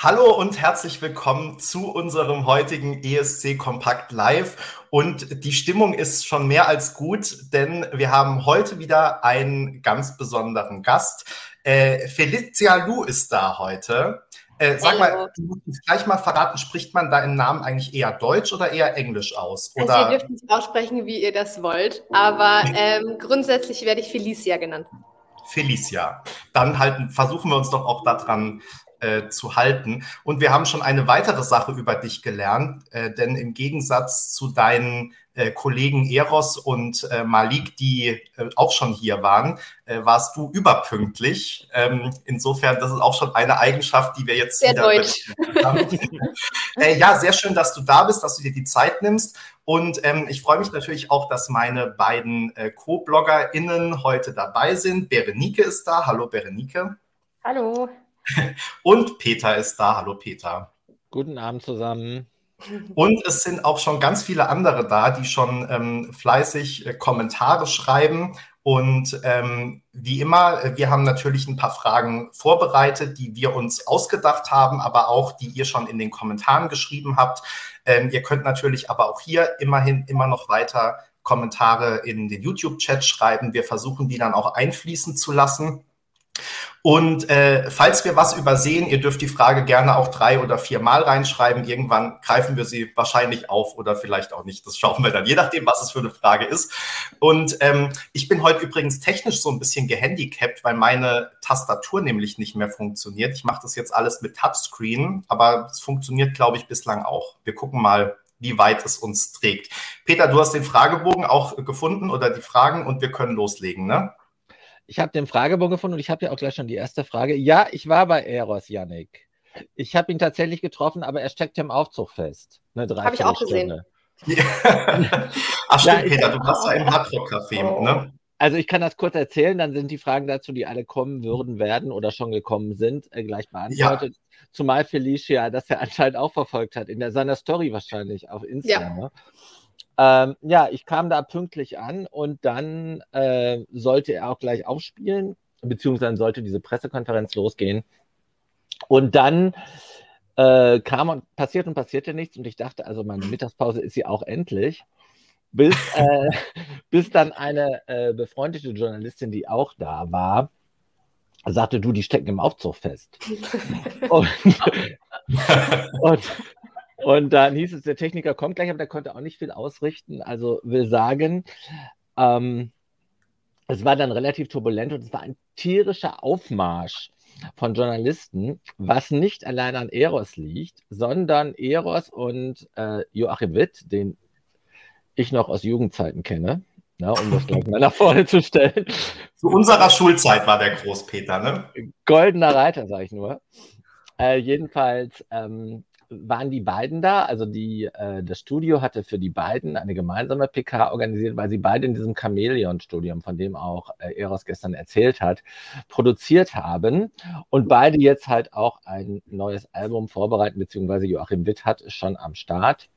Hallo und herzlich willkommen zu unserem heutigen ESC Kompakt Live. Und die Stimmung ist schon mehr als gut, denn wir haben heute wieder einen ganz besonderen Gast. Äh, Felicia Lu ist da heute. Äh, sag Hallo. mal, du musst gleich mal verraten, spricht man deinen Namen eigentlich eher Deutsch oder eher Englisch aus? Oder? Also ihr dürft es aussprechen, wie ihr das wollt, aber ähm, grundsätzlich werde ich Felicia genannt. Felicia. Dann halten, versuchen wir uns doch auch daran äh, zu halten. Und wir haben schon eine weitere Sache über dich gelernt, äh, denn im Gegensatz zu deinen äh, Kollegen Eros und äh, Malik, die äh, auch schon hier waren, äh, warst du überpünktlich. Ähm, insofern, das ist auch schon eine Eigenschaft, die wir jetzt sehr deutsch. ja, sehr schön, dass du da bist, dass du dir die Zeit nimmst. Und ähm, ich freue mich natürlich auch, dass meine beiden Co-BloggerInnen heute dabei sind. Berenike ist da. Hallo, Berenike. Hallo. Und Peter ist da. Hallo Peter. Guten Abend zusammen. Und es sind auch schon ganz viele andere da, die schon ähm, fleißig äh, Kommentare schreiben. Und ähm, wie immer, äh, wir haben natürlich ein paar Fragen vorbereitet, die wir uns ausgedacht haben, aber auch die ihr schon in den Kommentaren geschrieben habt. Ähm, ihr könnt natürlich aber auch hier immerhin immer noch weiter Kommentare in den YouTube-Chat schreiben. Wir versuchen die dann auch einfließen zu lassen. Und äh, falls wir was übersehen, ihr dürft die Frage gerne auch drei oder vier Mal reinschreiben. Irgendwann greifen wir sie wahrscheinlich auf oder vielleicht auch nicht. Das schauen wir dann, je nachdem, was es für eine Frage ist. Und ähm, ich bin heute übrigens technisch so ein bisschen gehandicapt, weil meine Tastatur nämlich nicht mehr funktioniert. Ich mache das jetzt alles mit Touchscreen, aber es funktioniert, glaube ich, bislang auch. Wir gucken mal, wie weit es uns trägt. Peter, du hast den Fragebogen auch gefunden oder die Fragen und wir können loslegen, ne? Ich habe den Fragebogen gefunden und ich habe ja auch gleich schon die erste Frage. Ja, ich war bei Eros, Yannick. Ich habe ihn tatsächlich getroffen, aber er steckt im Aufzug fest. Habe ich auch gesehen. Ja. Ach stimmt, ja, Peter, du warst ja im Hardrock-Café, oh. ne? Also ich kann das kurz erzählen, dann sind die Fragen dazu, die alle kommen würden, werden oder schon gekommen sind, äh, gleich beantwortet. Ja. Zumal Felicia das ja anscheinend auch verfolgt hat, in der, seiner Story wahrscheinlich auf Instagram. Ja. Ne? Ähm, ja, ich kam da pünktlich an und dann äh, sollte er auch gleich aufspielen, beziehungsweise sollte diese Pressekonferenz losgehen. Und dann äh, kam und passiert und passierte nichts und ich dachte, also meine Mittagspause ist sie auch endlich. Bis, äh, bis dann eine äh, befreundete Journalistin, die auch da war, sagte, du, die stecken im Aufzug fest. und, und, und dann hieß es, der Techniker kommt gleich, aber der konnte auch nicht viel ausrichten. Also will sagen, ähm, es war dann relativ turbulent und es war ein tierischer Aufmarsch von Journalisten, was nicht allein an Eros liegt, sondern Eros und äh, Joachim Witt, den ich noch aus Jugendzeiten kenne, na, ne, um das gleich mal nach vorne zu stellen. Zu unserer Schulzeit war der Großpeter, ne? Goldener Reiter, sage ich nur. Äh, jedenfalls ähm, waren die beiden da. Also die, äh, das Studio hatte für die beiden eine gemeinsame PK organisiert, weil sie beide in diesem Chamäleon-Studium, von dem auch äh, Eros gestern erzählt hat, produziert haben und beide jetzt halt auch ein neues Album vorbereiten, beziehungsweise Joachim Witt hat schon am Start.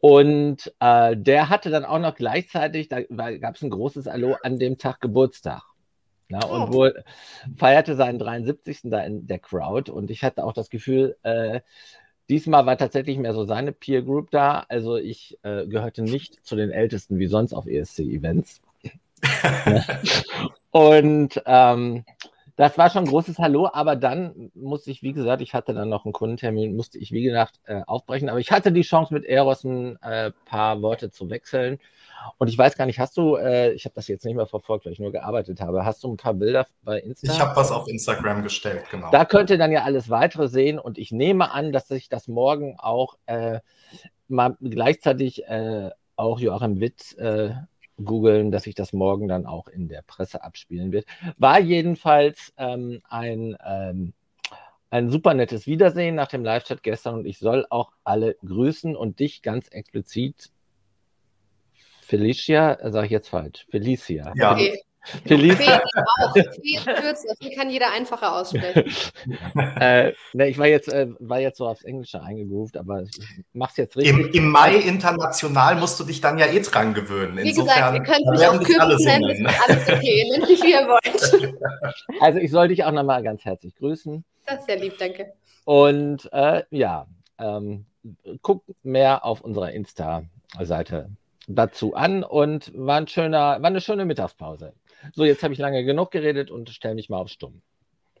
Und äh, der hatte dann auch noch gleichzeitig, da gab es ein großes Hallo an dem Tag Geburtstag. Na, oh. Und wohl feierte seinen 73. da in der Crowd. Und ich hatte auch das Gefühl, äh, diesmal war tatsächlich mehr so seine Peer Group da. Also ich äh, gehörte nicht zu den Ältesten wie sonst auf ESC-Events. und ähm, das war schon ein großes Hallo, aber dann musste ich, wie gesagt, ich hatte dann noch einen Kundentermin, musste ich, wie gesagt, äh, aufbrechen. Aber ich hatte die Chance, mit Eros ein äh, paar Worte zu wechseln. Und ich weiß gar nicht, hast du, äh, ich habe das jetzt nicht mehr verfolgt, weil ich nur gearbeitet habe, hast du ein paar Bilder bei Instagram? Ich habe was auf Instagram gestellt, genau. Da könnt ihr dann ja alles weitere sehen und ich nehme an, dass sich das morgen auch äh, mal gleichzeitig äh, auch Joachim Witt äh, googeln, dass sich das morgen dann auch in der Presse abspielen wird. War jedenfalls ähm, ein ähm, ein super nettes Wiedersehen nach dem Live-Chat gestern und ich soll auch alle grüßen und dich ganz explizit Felicia, sage ich jetzt falsch. Felicia. Ja. Okay. Felicia. F kann jeder einfacher aussprechen. äh, ne, ich war jetzt, äh, war jetzt so aufs Englische eingegroovt, aber ich mach's jetzt richtig. Im, Im, Mai international musst du dich dann ja eh dran gewöhnen. Wie Insofern, gesagt, ihr könnt mich auch Kürzen nennen, das ist alles okay. Nennt mich, wie ihr wollt. Also ich soll dich auch nochmal ganz herzlich grüßen. Das ist sehr lieb, danke. Und äh, ja, ähm, guckt mehr auf unserer Insta-Seite dazu an und war, ein schöner, war eine schöne Mittagspause. So, jetzt habe ich lange genug geredet und stelle mich mal auf Stumm.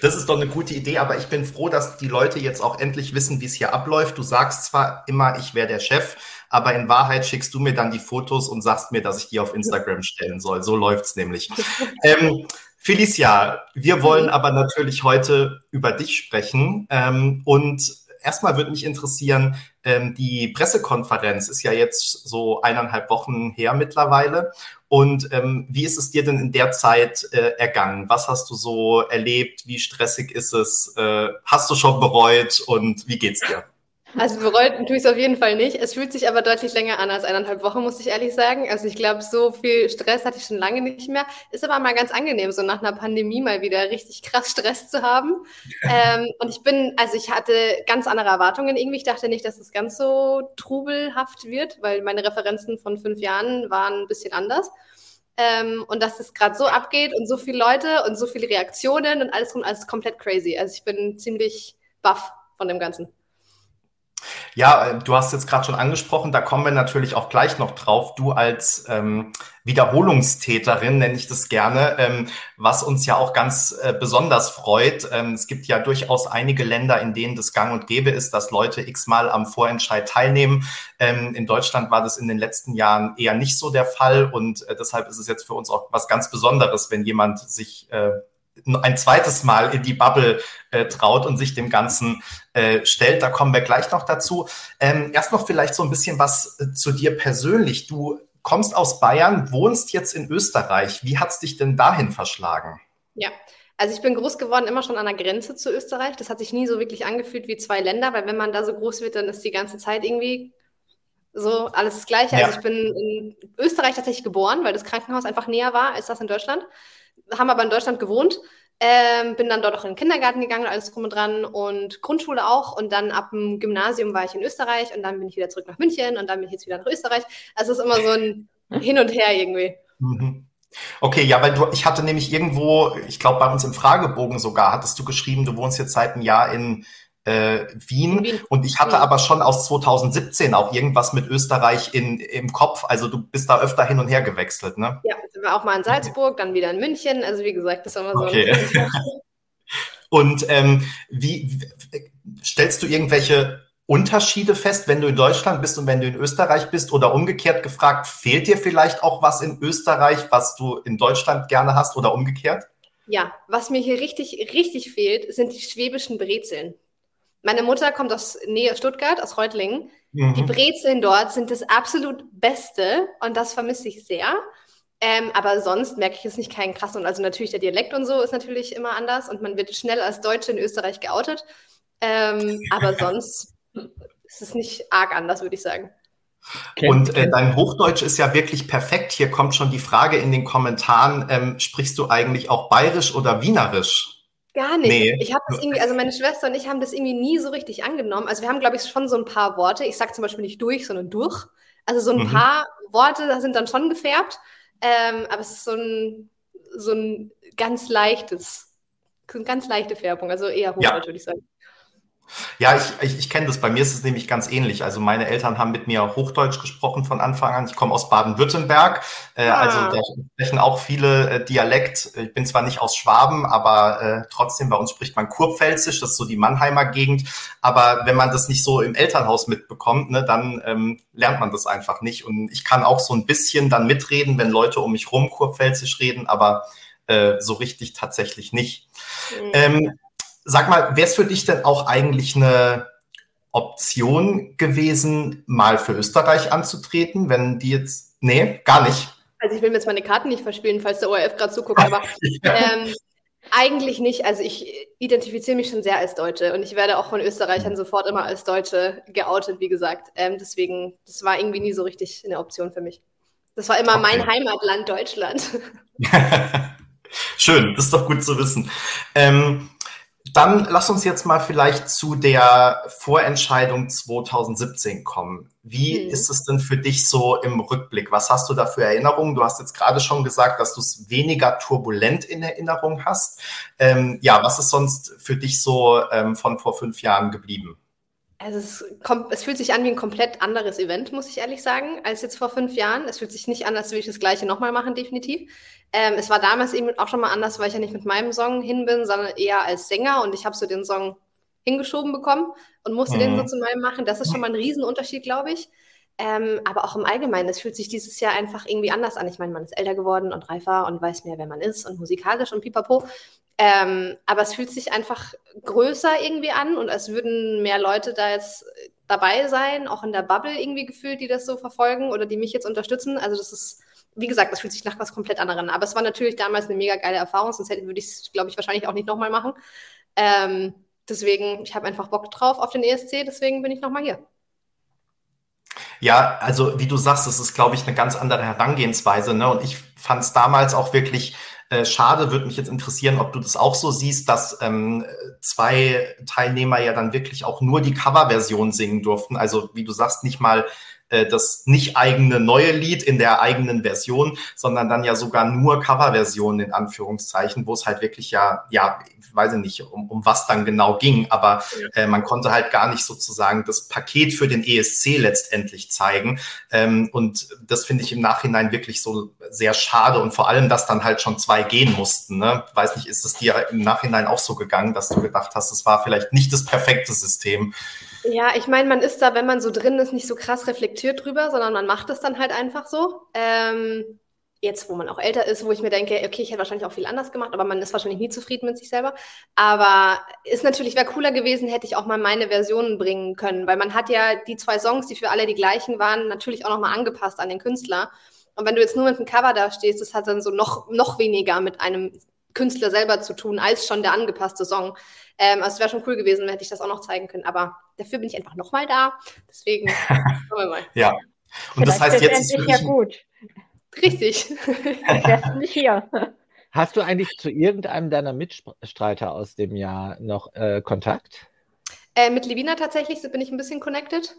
das ist doch eine gute Idee, aber ich bin froh, dass die Leute jetzt auch endlich wissen, wie es hier abläuft. Du sagst zwar immer, ich wäre der Chef, aber in Wahrheit schickst du mir dann die Fotos und sagst mir, dass ich die auf Instagram stellen soll. So läuft's nämlich. ähm, Felicia, wir wollen aber natürlich heute über dich sprechen. Ähm, und erstmal würde mich interessieren, ähm, die Pressekonferenz ist ja jetzt so eineinhalb Wochen her mittlerweile. Und ähm, wie ist es dir denn in der Zeit äh, ergangen? Was hast du so erlebt? Wie stressig ist es? Äh, hast du schon bereut und wie geht's dir? Also bereut tue ich es auf jeden Fall nicht. Es fühlt sich aber deutlich länger an als eineinhalb Wochen, muss ich ehrlich sagen. Also ich glaube, so viel Stress hatte ich schon lange nicht mehr. Ist aber mal ganz angenehm, so nach einer Pandemie mal wieder richtig krass Stress zu haben. ähm, und ich bin, also ich hatte ganz andere Erwartungen irgendwie. Ich dachte nicht, dass es ganz so trubelhaft wird, weil meine Referenzen von fünf Jahren waren ein bisschen anders. Ähm, und dass es gerade so abgeht und so viele Leute und so viele Reaktionen und alles, alles komplett crazy. Also ich bin ziemlich baff von dem Ganzen. Ja, äh, du hast jetzt gerade schon angesprochen, da kommen wir natürlich auch gleich noch drauf. Du als ähm, Wiederholungstäterin nenne ich das gerne, ähm, was uns ja auch ganz äh, besonders freut. Ähm, es gibt ja durchaus einige Länder, in denen das gang und gäbe ist, dass Leute x-mal am Vorentscheid teilnehmen. Ähm, in Deutschland war das in den letzten Jahren eher nicht so der Fall und äh, deshalb ist es jetzt für uns auch was ganz Besonderes, wenn jemand sich äh, ein zweites Mal in die Bubble äh, traut und sich dem Ganzen äh, stellt. Da kommen wir gleich noch dazu. Ähm, erst noch vielleicht so ein bisschen was äh, zu dir persönlich. Du kommst aus Bayern, wohnst jetzt in Österreich. Wie hat es dich denn dahin verschlagen? Ja, also ich bin groß geworden immer schon an der Grenze zu Österreich. Das hat sich nie so wirklich angefühlt wie zwei Länder, weil wenn man da so groß wird, dann ist die ganze Zeit irgendwie so alles das Gleiche. Ja. Also ich bin in Österreich tatsächlich geboren, weil das Krankenhaus einfach näher war als das in Deutschland haben aber in Deutschland gewohnt. Ähm, bin dann dort auch in den Kindergarten gegangen, alles drum und dran und Grundschule auch. Und dann ab dem Gymnasium war ich in Österreich und dann bin ich wieder zurück nach München und dann bin ich jetzt wieder nach Österreich. Also es ist immer so ein Hin und Her irgendwie. Mhm. Okay, ja, weil du, ich hatte nämlich irgendwo, ich glaube bei uns im Fragebogen sogar, hattest du geschrieben, du wohnst jetzt seit einem Jahr in äh, Wien. Wien. Und ich hatte ja. aber schon aus 2017 auch irgendwas mit Österreich in, im Kopf. Also du bist da öfter hin und her gewechselt, ne? Ja, sind wir auch mal in Salzburg, dann wieder in München. Also wie gesagt, das ist immer so. Okay. und ähm, wie stellst du irgendwelche Unterschiede fest, wenn du in Deutschland bist und wenn du in Österreich bist? Oder umgekehrt gefragt, fehlt dir vielleicht auch was in Österreich, was du in Deutschland gerne hast oder umgekehrt? Ja, was mir hier richtig, richtig fehlt, sind die schwäbischen Brezeln. Meine Mutter kommt aus Nähe Stuttgart, aus Reutlingen. Mhm. Die Brezeln dort sind das absolut Beste und das vermisse ich sehr. Ähm, aber sonst merke ich es nicht keinen krassen. Also natürlich der Dialekt und so ist natürlich immer anders und man wird schnell als Deutsche in Österreich geoutet. Ähm, aber sonst ist es nicht arg anders, würde ich sagen. Und äh, dein Hochdeutsch ist ja wirklich perfekt. Hier kommt schon die Frage in den Kommentaren, ähm, sprichst du eigentlich auch bayerisch oder wienerisch? Gar nicht. Nee. Ich habe das irgendwie, also meine Schwester und ich haben das irgendwie nie so richtig angenommen. Also wir haben, glaube ich, schon so ein paar Worte. Ich sage zum Beispiel nicht durch, sondern durch. Also so ein mhm. paar Worte sind dann schon gefärbt. Ähm, aber es ist so ein, so ein ganz leichtes, so eine ganz leichte Färbung, also eher Hochdeutsch, ja. würde ich sagen. Ja, ich, ich, ich kenne das. Bei mir ist es nämlich ganz ähnlich. Also meine Eltern haben mit mir Hochdeutsch gesprochen von Anfang an. Ich komme aus Baden-Württemberg. Äh, ah. Also da sprechen auch viele äh, Dialekt. Ich bin zwar nicht aus Schwaben, aber äh, trotzdem bei uns spricht man Kurpfälzisch. Das ist so die Mannheimer Gegend. Aber wenn man das nicht so im Elternhaus mitbekommt, ne, dann ähm, lernt man das einfach nicht. Und ich kann auch so ein bisschen dann mitreden, wenn Leute um mich rum Kurpfälzisch reden, aber äh, so richtig tatsächlich nicht. Mhm. Ähm, Sag mal, wäre es für dich denn auch eigentlich eine Option gewesen, mal für Österreich anzutreten, wenn die jetzt. Nee, gar nicht. Also ich will mir jetzt meine Karten nicht verspielen, falls der ORF gerade zuguckt, aber ähm, eigentlich nicht. Also ich identifiziere mich schon sehr als Deutsche und ich werde auch von Österreichern sofort immer als Deutsche geoutet, wie gesagt. Ähm, deswegen, das war irgendwie nie so richtig eine Option für mich. Das war immer okay. mein Heimatland Deutschland. Schön, das ist doch gut zu wissen. Ähm, Dann lass uns jetzt mal vielleicht zu der Vorentscheidung 2017 kommen. Wie mhm. ist es denn für dich so im Rückblick? Was hast du da für Erinnerungen? Du hast jetzt gerade schon gesagt, dass du es weniger turbulent in Erinnerung hast. Ähm, ja, was ist sonst für dich so ähm, von vor fünf Jahren geblieben? Also es, kommt, es, fühlt sich an wie ein komplett anderes Event, muss ich ehrlich sagen, als jetzt vor fünf Jahren. Es fühlt sich nicht an, als würde ich das gleiche nochmal machen, definitiv. Ähm, es war damals eben auch schon mal anders, weil ich ja nicht mit meinem Song hin bin, sondern eher als Sänger und ich habe so den Song hingeschoben bekommen und musste mhm. den so zu meinem machen. Das ist schon mal ein Riesenunterschied, glaube ich. Ähm, aber auch im Allgemeinen, es fühlt sich dieses Jahr einfach irgendwie anders an. Ich meine, man ist älter geworden und reifer und weiß mehr, wer man ist und musikalisch und pipapo. Ähm, aber es fühlt sich einfach größer irgendwie an und als würden mehr Leute da jetzt dabei sein, auch in der Bubble irgendwie gefühlt, die das so verfolgen oder die mich jetzt unterstützen. Also das ist, wie gesagt, das fühlt sich nach was komplett anderem an. Aber es war natürlich damals eine mega geile Erfahrung, sonst hätte, würde ich es, glaube ich, wahrscheinlich auch nicht nochmal machen. Ähm, deswegen, ich habe einfach Bock drauf auf den ESC, deswegen bin ich nochmal hier. Ja, also wie du sagst, das ist, glaube ich, eine ganz andere Herangehensweise. Ne? Und ich fand es damals auch wirklich äh, schade, würde mich jetzt interessieren, ob du das auch so siehst, dass ähm, zwei Teilnehmer ja dann wirklich auch nur die Coverversion singen durften. Also wie du sagst, nicht mal äh, das nicht eigene neue Lied in der eigenen Version, sondern dann ja sogar nur Coverversionen in Anführungszeichen, wo es halt wirklich ja, ja, ich weiß nicht, um, um was dann genau ging, aber äh, man konnte halt gar nicht sozusagen das Paket für den ESC letztendlich zeigen. Ähm, und das finde ich im Nachhinein wirklich so sehr schade und vor allem, dass dann halt schon zwei gehen mussten. Ne? Weiß nicht, ist es dir im Nachhinein auch so gegangen, dass du gedacht hast, es war vielleicht nicht das perfekte System? Ja, ich meine, man ist da, wenn man so drin ist, nicht so krass reflektiert drüber, sondern man macht es dann halt einfach so. Ähm, jetzt, wo man auch älter ist, wo ich mir denke, okay, ich hätte wahrscheinlich auch viel anders gemacht, aber man ist wahrscheinlich nie zufrieden mit sich selber. Aber ist natürlich, wäre cooler gewesen, hätte ich auch mal meine Versionen bringen können, weil man hat ja die zwei Songs, die für alle die gleichen waren, natürlich auch nochmal angepasst an den Künstler. Und wenn du jetzt nur mit einem Cover da stehst, das hat dann so noch, noch weniger mit einem Künstler selber zu tun, als schon der angepasste Song. Ähm, also es wäre schon cool gewesen, hätte ich das auch noch zeigen können. Aber dafür bin ich einfach nochmal da. Deswegen schauen wir mal. Ja. Und Vielleicht das heißt jetzt ist ja gut. Richtig. Wärst nicht hier. Hast du eigentlich zu irgendeinem deiner Mitstreiter aus dem Jahr noch äh, Kontakt? Äh, mit Levina tatsächlich bin ich ein bisschen connected.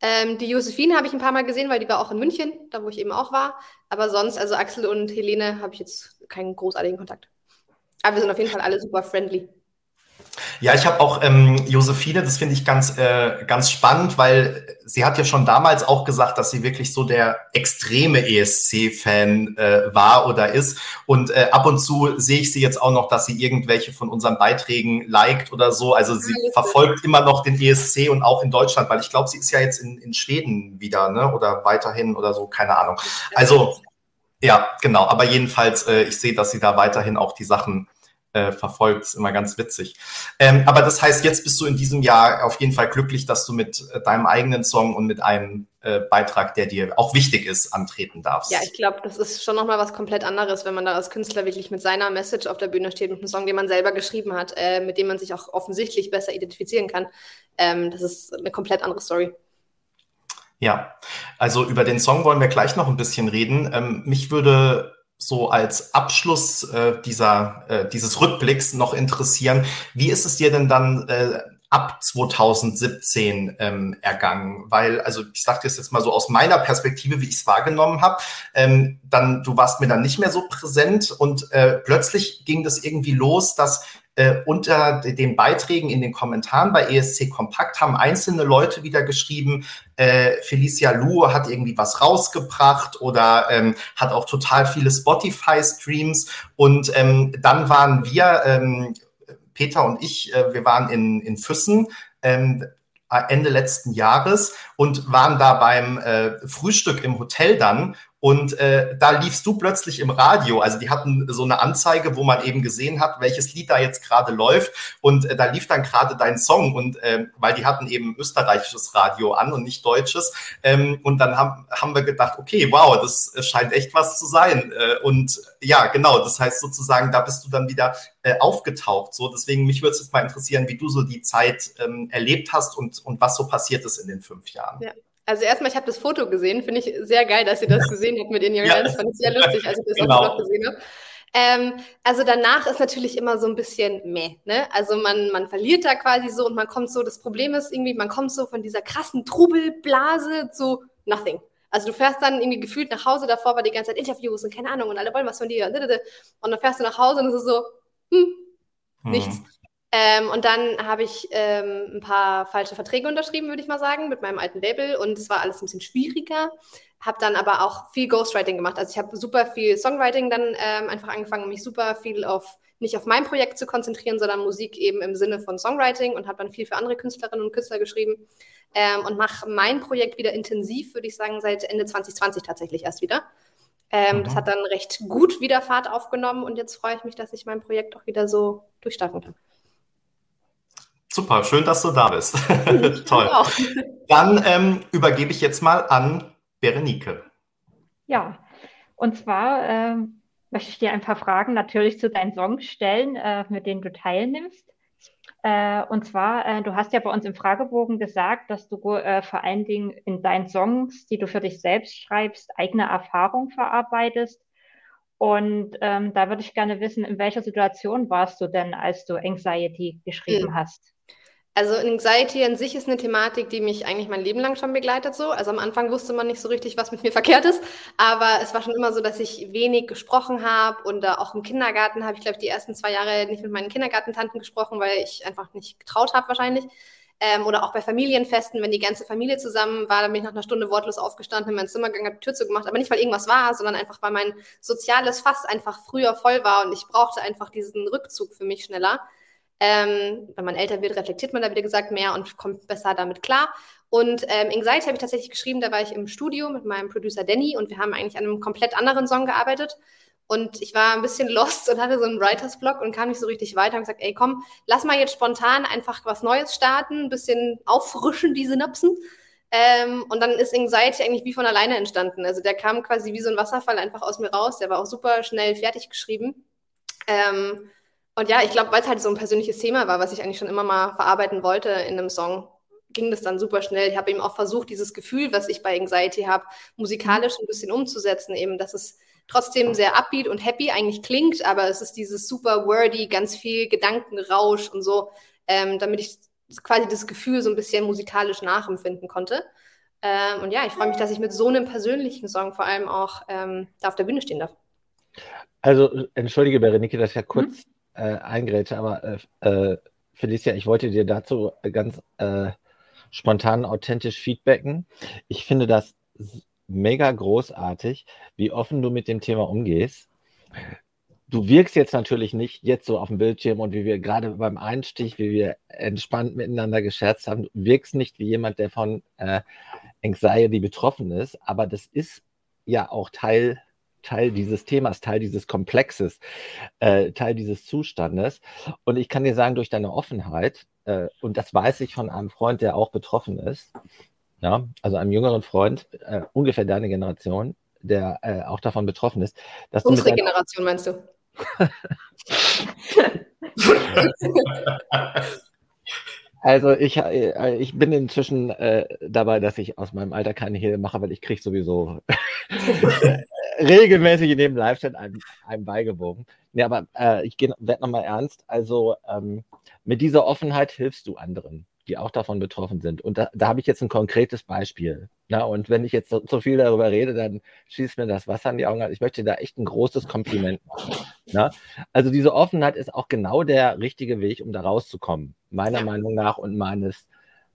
Ähm, die Josephine habe ich ein paar Mal gesehen, weil die war auch in München, da wo ich eben auch war. Aber sonst, also Axel und Helene, habe ich jetzt keinen großartigen Kontakt. Aber wir sind auf jeden Fall alle super friendly. Ja, ich habe auch ähm, Josephine, das finde ich ganz, äh, ganz spannend, weil sie hat ja schon damals auch gesagt, dass sie wirklich so der extreme ESC-Fan äh, war oder ist. Und äh, ab und zu sehe ich sie jetzt auch noch, dass sie irgendwelche von unseren Beiträgen liked oder so. Also sie ja, verfolgt immer noch den ESC und auch in Deutschland, weil ich glaube, sie ist ja jetzt in, in Schweden wieder, ne? Oder weiterhin oder so, keine Ahnung. Also ja, genau. Aber jedenfalls, äh, ich sehe, dass sie da weiterhin auch die Sachen äh, verfolgt. Ist immer ganz witzig. Ähm, aber das heißt, jetzt bist du in diesem Jahr auf jeden Fall glücklich, dass du mit äh, deinem eigenen Song und mit einem äh, Beitrag, der dir auch wichtig ist, antreten darfst. Ja, ich glaube, das ist schon nochmal was komplett anderes, wenn man da als Künstler wirklich mit seiner Message auf der Bühne steht, mit einem Song, den man selber geschrieben hat, äh, mit dem man sich auch offensichtlich besser identifizieren kann. Ähm, das ist eine komplett andere Story. Ja, also über den Song wollen wir gleich noch ein bisschen reden. Ähm, mich würde so als Abschluss äh, dieser, äh, dieses Rückblicks noch interessieren. Wie ist es dir denn dann äh, ab 2017 ähm, ergangen? Weil, also ich sage das jetzt mal so aus meiner Perspektive, wie ich es wahrgenommen habe, ähm, dann du warst mir dann nicht mehr so präsent und äh, plötzlich ging das irgendwie los, dass äh, unter den Beiträgen in den Kommentaren bei ESC Kompakt haben einzelne Leute wieder geschrieben, äh, Felicia Lu hat irgendwie was rausgebracht oder ähm, hat auch total viele Spotify-Streams. Und ähm, dann waren wir, ähm, Peter und ich, äh, wir waren in, in Füssen. Ähm, Ende letzten Jahres und waren da beim äh, Frühstück im Hotel dann und äh, da liefst du plötzlich im Radio. Also die hatten so eine Anzeige, wo man eben gesehen hat, welches Lied da jetzt gerade läuft. Und äh, da lief dann gerade dein Song. Und äh, weil die hatten eben österreichisches Radio an und nicht deutsches. Ähm, und dann haben, haben wir gedacht, okay, wow, das scheint echt was zu sein. Äh, und ja, genau, das heißt sozusagen, da bist du dann wieder äh, aufgetaucht. So, deswegen mich würde es jetzt mal interessieren, wie du so die Zeit ähm, erlebt hast und, und was so passiert ist in den fünf Jahren. Ja. Also erstmal, ich habe das Foto gesehen, finde ich sehr geil, dass ihr das gesehen habt mit In Your ja. Hands, fand ich sehr lustig, als ich das genau. auch noch gesehen habe. Ähm, also danach ist natürlich immer so ein bisschen meh, ne? Also man, man verliert da quasi so und man kommt so, das Problem ist irgendwie, man kommt so von dieser krassen Trubelblase zu nothing. Also du fährst dann irgendwie gefühlt nach Hause, davor war die ganze Zeit Interviews und keine Ahnung und alle wollen was von dir und dann fährst du nach Hause und es ist so, hm, nichts. Hm. Ähm, und dann habe ich ähm, ein paar falsche Verträge unterschrieben, würde ich mal sagen, mit meinem alten Label. Und es war alles ein bisschen schwieriger. Habe dann aber auch viel Ghostwriting gemacht. Also ich habe super viel Songwriting dann ähm, einfach angefangen, um mich super viel auf nicht auf mein Projekt zu konzentrieren, sondern Musik eben im Sinne von Songwriting und habe dann viel für andere Künstlerinnen und Künstler geschrieben ähm, und mache mein Projekt wieder intensiv, würde ich sagen, seit Ende 2020 tatsächlich erst wieder. Ähm, das hat dann recht gut wieder Fahrt aufgenommen und jetzt freue ich mich, dass ich mein Projekt auch wieder so durchstarten kann. Super, schön, dass du da bist. Toll. Dann ähm, übergebe ich jetzt mal an Berenike. Ja, und zwar äh, möchte ich dir ein paar Fragen natürlich zu deinen Songs stellen, äh, mit denen du teilnimmst. Äh, und zwar, äh, du hast ja bei uns im Fragebogen gesagt, dass du äh, vor allen Dingen in deinen Songs, die du für dich selbst schreibst, eigene Erfahrung verarbeitest. Und ähm, da würde ich gerne wissen, in welcher Situation warst du denn, als du Anxiety geschrieben mhm. hast? Also Anxiety an sich ist eine Thematik, die mich eigentlich mein Leben lang schon begleitet so. Also am Anfang wusste man nicht so richtig, was mit mir verkehrt ist, aber es war schon immer so, dass ich wenig gesprochen habe und äh, auch im Kindergarten habe ich, glaube ich, die ersten zwei Jahre nicht mit meinen Kindergartentanten gesprochen, weil ich einfach nicht getraut habe wahrscheinlich. Ähm, oder auch bei Familienfesten, wenn die ganze Familie zusammen war, dann bin ich nach einer Stunde wortlos aufgestanden, in mein Zimmer gegangen, habe die Tür zugemacht, aber nicht, weil irgendwas war, sondern einfach, weil mein soziales Fass einfach früher voll war und ich brauchte einfach diesen Rückzug für mich schneller. Ähm, wenn man älter wird, reflektiert man da wieder gesagt mehr und kommt besser damit klar. Und ähm, Anxiety habe ich tatsächlich geschrieben, da war ich im Studio mit meinem Producer Danny und wir haben eigentlich an einem komplett anderen Song gearbeitet. Und ich war ein bisschen lost und hatte so einen Writers Block und kam nicht so richtig weiter und gesagt, ey komm, lass mal jetzt spontan einfach was Neues starten, ein bisschen auffrischen die Synapsen. Ähm, und dann ist Anxiety eigentlich wie von alleine entstanden. Also der kam quasi wie so ein Wasserfall einfach aus mir raus. Der war auch super schnell fertig geschrieben. Ähm, und ja, ich glaube, weil es halt so ein persönliches Thema war, was ich eigentlich schon immer mal verarbeiten wollte in einem Song, ging das dann super schnell. Ich habe eben auch versucht, dieses Gefühl, was ich bei Anxiety habe, musikalisch ein bisschen umzusetzen, eben, dass es trotzdem sehr upbeat und happy eigentlich klingt, aber es ist dieses super wordy, ganz viel Gedankenrausch und so, ähm, damit ich quasi das Gefühl so ein bisschen musikalisch nachempfinden konnte. Ähm, und ja, ich freue mich, dass ich mit so einem persönlichen Song vor allem auch ähm, da auf der Bühne stehen darf. Also, entschuldige, Berenike, dass ich ja kurz mhm äh, eingrätsche, aber äh, äh, Felicia, ich wollte dir dazu ganz äh, spontan authentisch feedbacken. Ich finde das mega großartig, wie offen du mit dem Thema umgehst. Du wirkst jetzt natürlich nicht jetzt so auf dem Bildschirm und wie wir gerade beim Einstich, wie wir entspannt miteinander gescherzt haben, du wirkst nicht wie jemand, der von äh, Anxiety betroffen ist, aber das ist ja auch Teil Teil dieses Themas, Teil dieses Komplexes, äh, Teil dieses Zustandes. Und ich kann dir sagen, durch deine Offenheit, äh, und das weiß ich von einem Freund, der auch betroffen ist, ja, also einem jüngeren Freund, äh, ungefähr deine Generation, der äh, auch davon betroffen ist. Dass Unsere Generation meinst du? Also ich, äh, ich bin inzwischen äh, dabei, dass ich aus meinem Alter keine Hehl mache, weil ich kriege sowieso regelmäßig in dem Live-Chat einem, einem beigewogen. Nee, aber äh, ich werde nochmal ernst. Also ähm, mit dieser Offenheit hilfst du anderen, die auch davon betroffen sind. Und da, da habe ich jetzt ein konkretes Beispiel. Na, und wenn ich jetzt so, so, viel darüber rede, dann schießt mir das Wasser in die Augen. Ich möchte da echt ein großes Kompliment machen. Na? Also diese Offenheit ist auch genau der richtige Weg, um da rauszukommen, meiner. Meinung nach und meines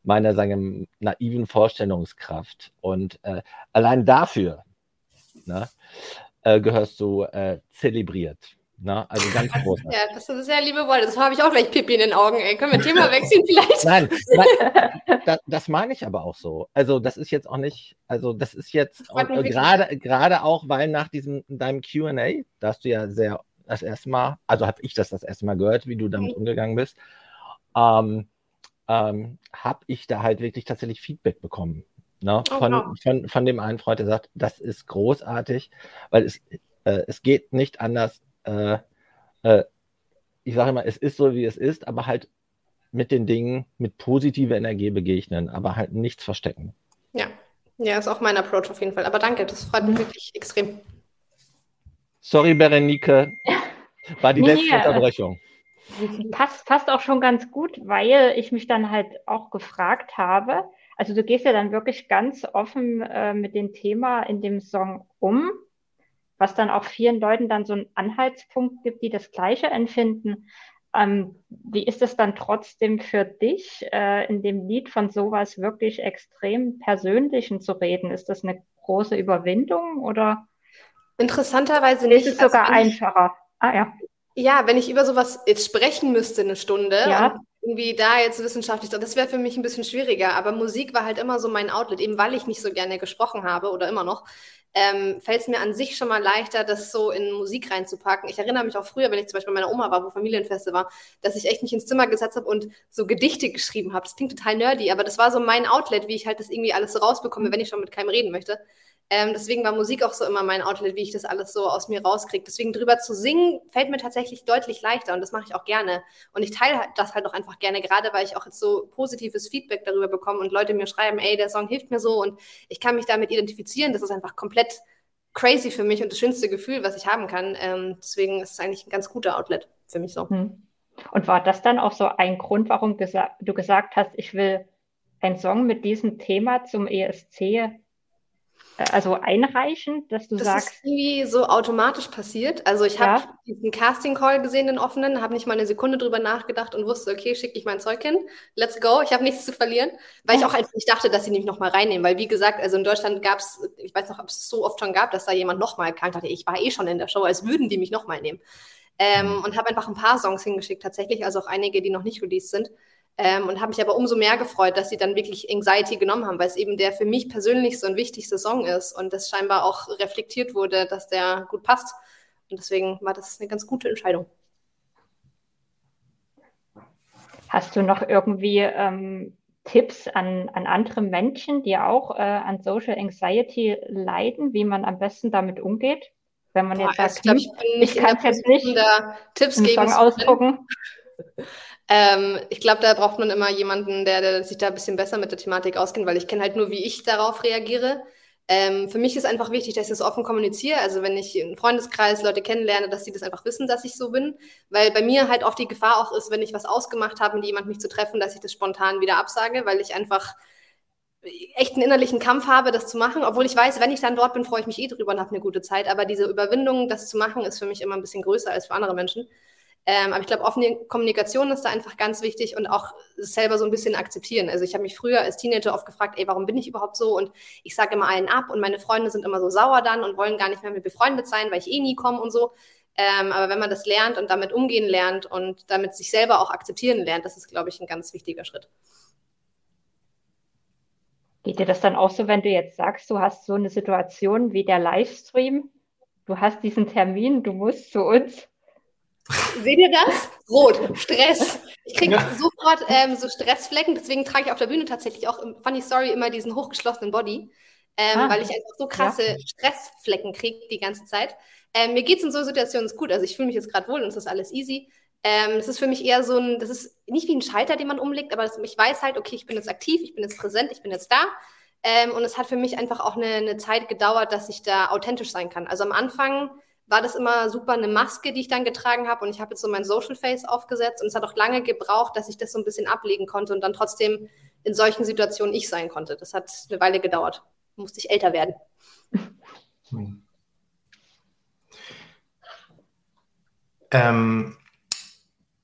meiner sagen, naiven Vorstellungskraft. Und äh, allein dafür ne, äh, gehörst du äh, zelebriert. Ne? Also ganz groß. Ja, das ist sehr liebe Worte. Das habe ich auch gleich Pippi in den Augen. Ey. Können wir Thema wechseln vielleicht? Nein, das, das meine ich aber auch so. Also das ist jetzt auch nicht, also das ist jetzt äh, gerade gerade auch, weil nach diesem deinem Q&A, da hast du ja sehr das erste Mal, also habe ich das das erste Mal gehört, wie du damit mhm. umgegangen bist, ähm, ähm, habe ich da halt wirklich tatsächlich Feedback bekommen. Ne? Oh, von, wow. von, von dem einen Freund, der sagt, das ist großartig, weil es, äh, es geht nicht anders. Äh, äh, ich sage immer, es ist so, wie es ist, aber halt mit den Dingen mit positiver Energie begegnen, aber halt nichts verstecken. Ja, ja, ist auch mein Approach auf jeden Fall. Aber danke, das freut mich wirklich extrem. Sorry, Berenike. war die nee, letzte Unterbrechung. Passt, passt auch schon ganz gut, weil ich mich dann halt auch gefragt habe, also du gehst ja dann wirklich ganz offen äh, mit dem Thema in dem Song um, was dann auch vielen Leuten dann so einen Anhaltspunkt gibt, die das Gleiche empfinden. Ähm, wie ist es dann trotzdem für dich, äh, in dem Lied von sowas wirklich extrem Persönlichen zu reden? Ist das eine große Überwindung oder? Interessanterweise nicht. Ist es sogar also einfacher? Ah ja. Ja, wenn ich über sowas jetzt sprechen müsste eine Stunde ja. Irgendwie da jetzt wissenschaftlich, das wäre für mich ein bisschen schwieriger. Aber Musik war halt immer so mein Outlet, eben weil ich nicht so gerne gesprochen habe oder immer noch ähm, fällt es mir an sich schon mal leichter, das so in Musik reinzupacken. Ich erinnere mich auch früher, wenn ich zum Beispiel bei meiner Oma war, wo Familienfeste war, dass ich echt mich ins Zimmer gesetzt habe und so Gedichte geschrieben habe. Das klingt total nerdy, aber das war so mein Outlet, wie ich halt das irgendwie alles so rausbekomme, wenn ich schon mit keinem reden möchte. Ähm, deswegen war Musik auch so immer mein Outlet, wie ich das alles so aus mir rauskriege. Deswegen drüber zu singen, fällt mir tatsächlich deutlich leichter und das mache ich auch gerne. Und ich teile das halt auch einfach gerne, gerade weil ich auch jetzt so positives Feedback darüber bekomme und Leute mir schreiben, ey, der Song hilft mir so und ich kann mich damit identifizieren. Das ist einfach komplett crazy für mich und das schönste Gefühl, was ich haben kann. Ähm, deswegen ist es eigentlich ein ganz guter Outlet für mich so. Hm. Und war das dann auch so ein Grund, warum gesa du gesagt hast, ich will einen Song mit diesem Thema zum ESC also einreichen, dass du das sagst. Das ist irgendwie so automatisch passiert. Also ich habe ja. diesen Casting-Call gesehen, den offenen, habe nicht mal eine Sekunde drüber nachgedacht und wusste, okay, schicke ich mein Zeug hin, let's go, ich habe nichts zu verlieren, weil ich auch einfach nicht dachte, dass sie mich nochmal reinnehmen, weil wie gesagt, also in Deutschland gab es, ich weiß noch, ob es so oft schon gab, dass da jemand nochmal kam, ich dachte, ich war eh schon in der Show, als würden die mich nochmal nehmen. Ähm, mhm. und habe einfach ein paar Songs hingeschickt, tatsächlich, also auch einige, die noch nicht released sind. Ähm, und habe mich aber umso mehr gefreut, dass sie dann wirklich Anxiety genommen haben, weil es eben der für mich persönlich so ein wichtigster Song ist und das scheinbar auch reflektiert wurde, dass der gut passt. Und deswegen war das eine ganz gute Entscheidung. Hast du noch irgendwie ähm, Tipps an, an andere Menschen, die auch äh, an Social Anxiety leiden, wie man am besten damit umgeht? Wenn man jetzt Boah, sagt, ich, glaub, ich, ich kann jetzt nicht Tipps geben. Song ausdrucken. Ähm, ich glaube, da braucht man immer jemanden, der, der, sich da ein bisschen besser mit der Thematik auskennt, weil ich kenne halt nur, wie ich darauf reagiere. Ähm, für mich ist einfach wichtig, dass ich das offen kommuniziere. Also wenn ich im Freundeskreis Leute kennenlerne, dass sie das einfach wissen, dass ich so bin. Weil bei mir halt oft die Gefahr auch ist, wenn ich was ausgemacht habe, mit jemandem mich zu treffen, dass ich das spontan wieder absage, weil ich einfach echt einen innerlichen Kampf habe, das zu machen, obwohl ich weiß, wenn ich dann dort bin, freue ich mich eh drüber und habe eine gute Zeit. Aber diese Überwindung, das zu machen, ist für mich immer ein bisschen größer als für andere Menschen. Ähm, aber ich glaube, offene Kommunikation ist da einfach ganz wichtig und auch selber so ein bisschen akzeptieren. Also ich habe mich früher als Teenager oft gefragt, ey, warum bin ich überhaupt so? Und ich sage immer allen ab und meine Freunde sind immer so sauer dann und wollen gar nicht mehr mit befreundet sein, weil ich eh nie komme und so. Ähm, aber wenn man das lernt und damit umgehen lernt und damit sich selber auch akzeptieren lernt, das ist, glaube ich, ein ganz wichtiger Schritt. Geht dir das dann auch so, wenn du jetzt sagst, du hast so eine Situation wie der Livestream, du hast diesen Termin, du musst zu uns Seht ihr das? Rot, Stress. Ich kriege ja. sofort ähm, so Stressflecken, deswegen trage ich auf der Bühne tatsächlich auch im Funny Story immer diesen hochgeschlossenen Body, ähm, ah. weil ich einfach so krasse ja. Stressflecken kriege die ganze Zeit. Ähm, mir geht es in so Situationen gut, also ich fühle mich jetzt gerade wohl und es ist alles easy. Ähm, das ist für mich eher so ein, das ist nicht wie ein Schalter, den man umlegt, aber das, ich weiß halt, okay, ich bin jetzt aktiv, ich bin jetzt präsent, ich bin jetzt da. Ähm, und es hat für mich einfach auch eine, eine Zeit gedauert, dass ich da authentisch sein kann. Also am Anfang war das immer super eine Maske, die ich dann getragen habe. Und ich habe jetzt so mein Social Face aufgesetzt. Und es hat auch lange gebraucht, dass ich das so ein bisschen ablegen konnte und dann trotzdem in solchen Situationen ich sein konnte. Das hat eine Weile gedauert. Musste ich älter werden. Hm. Ähm,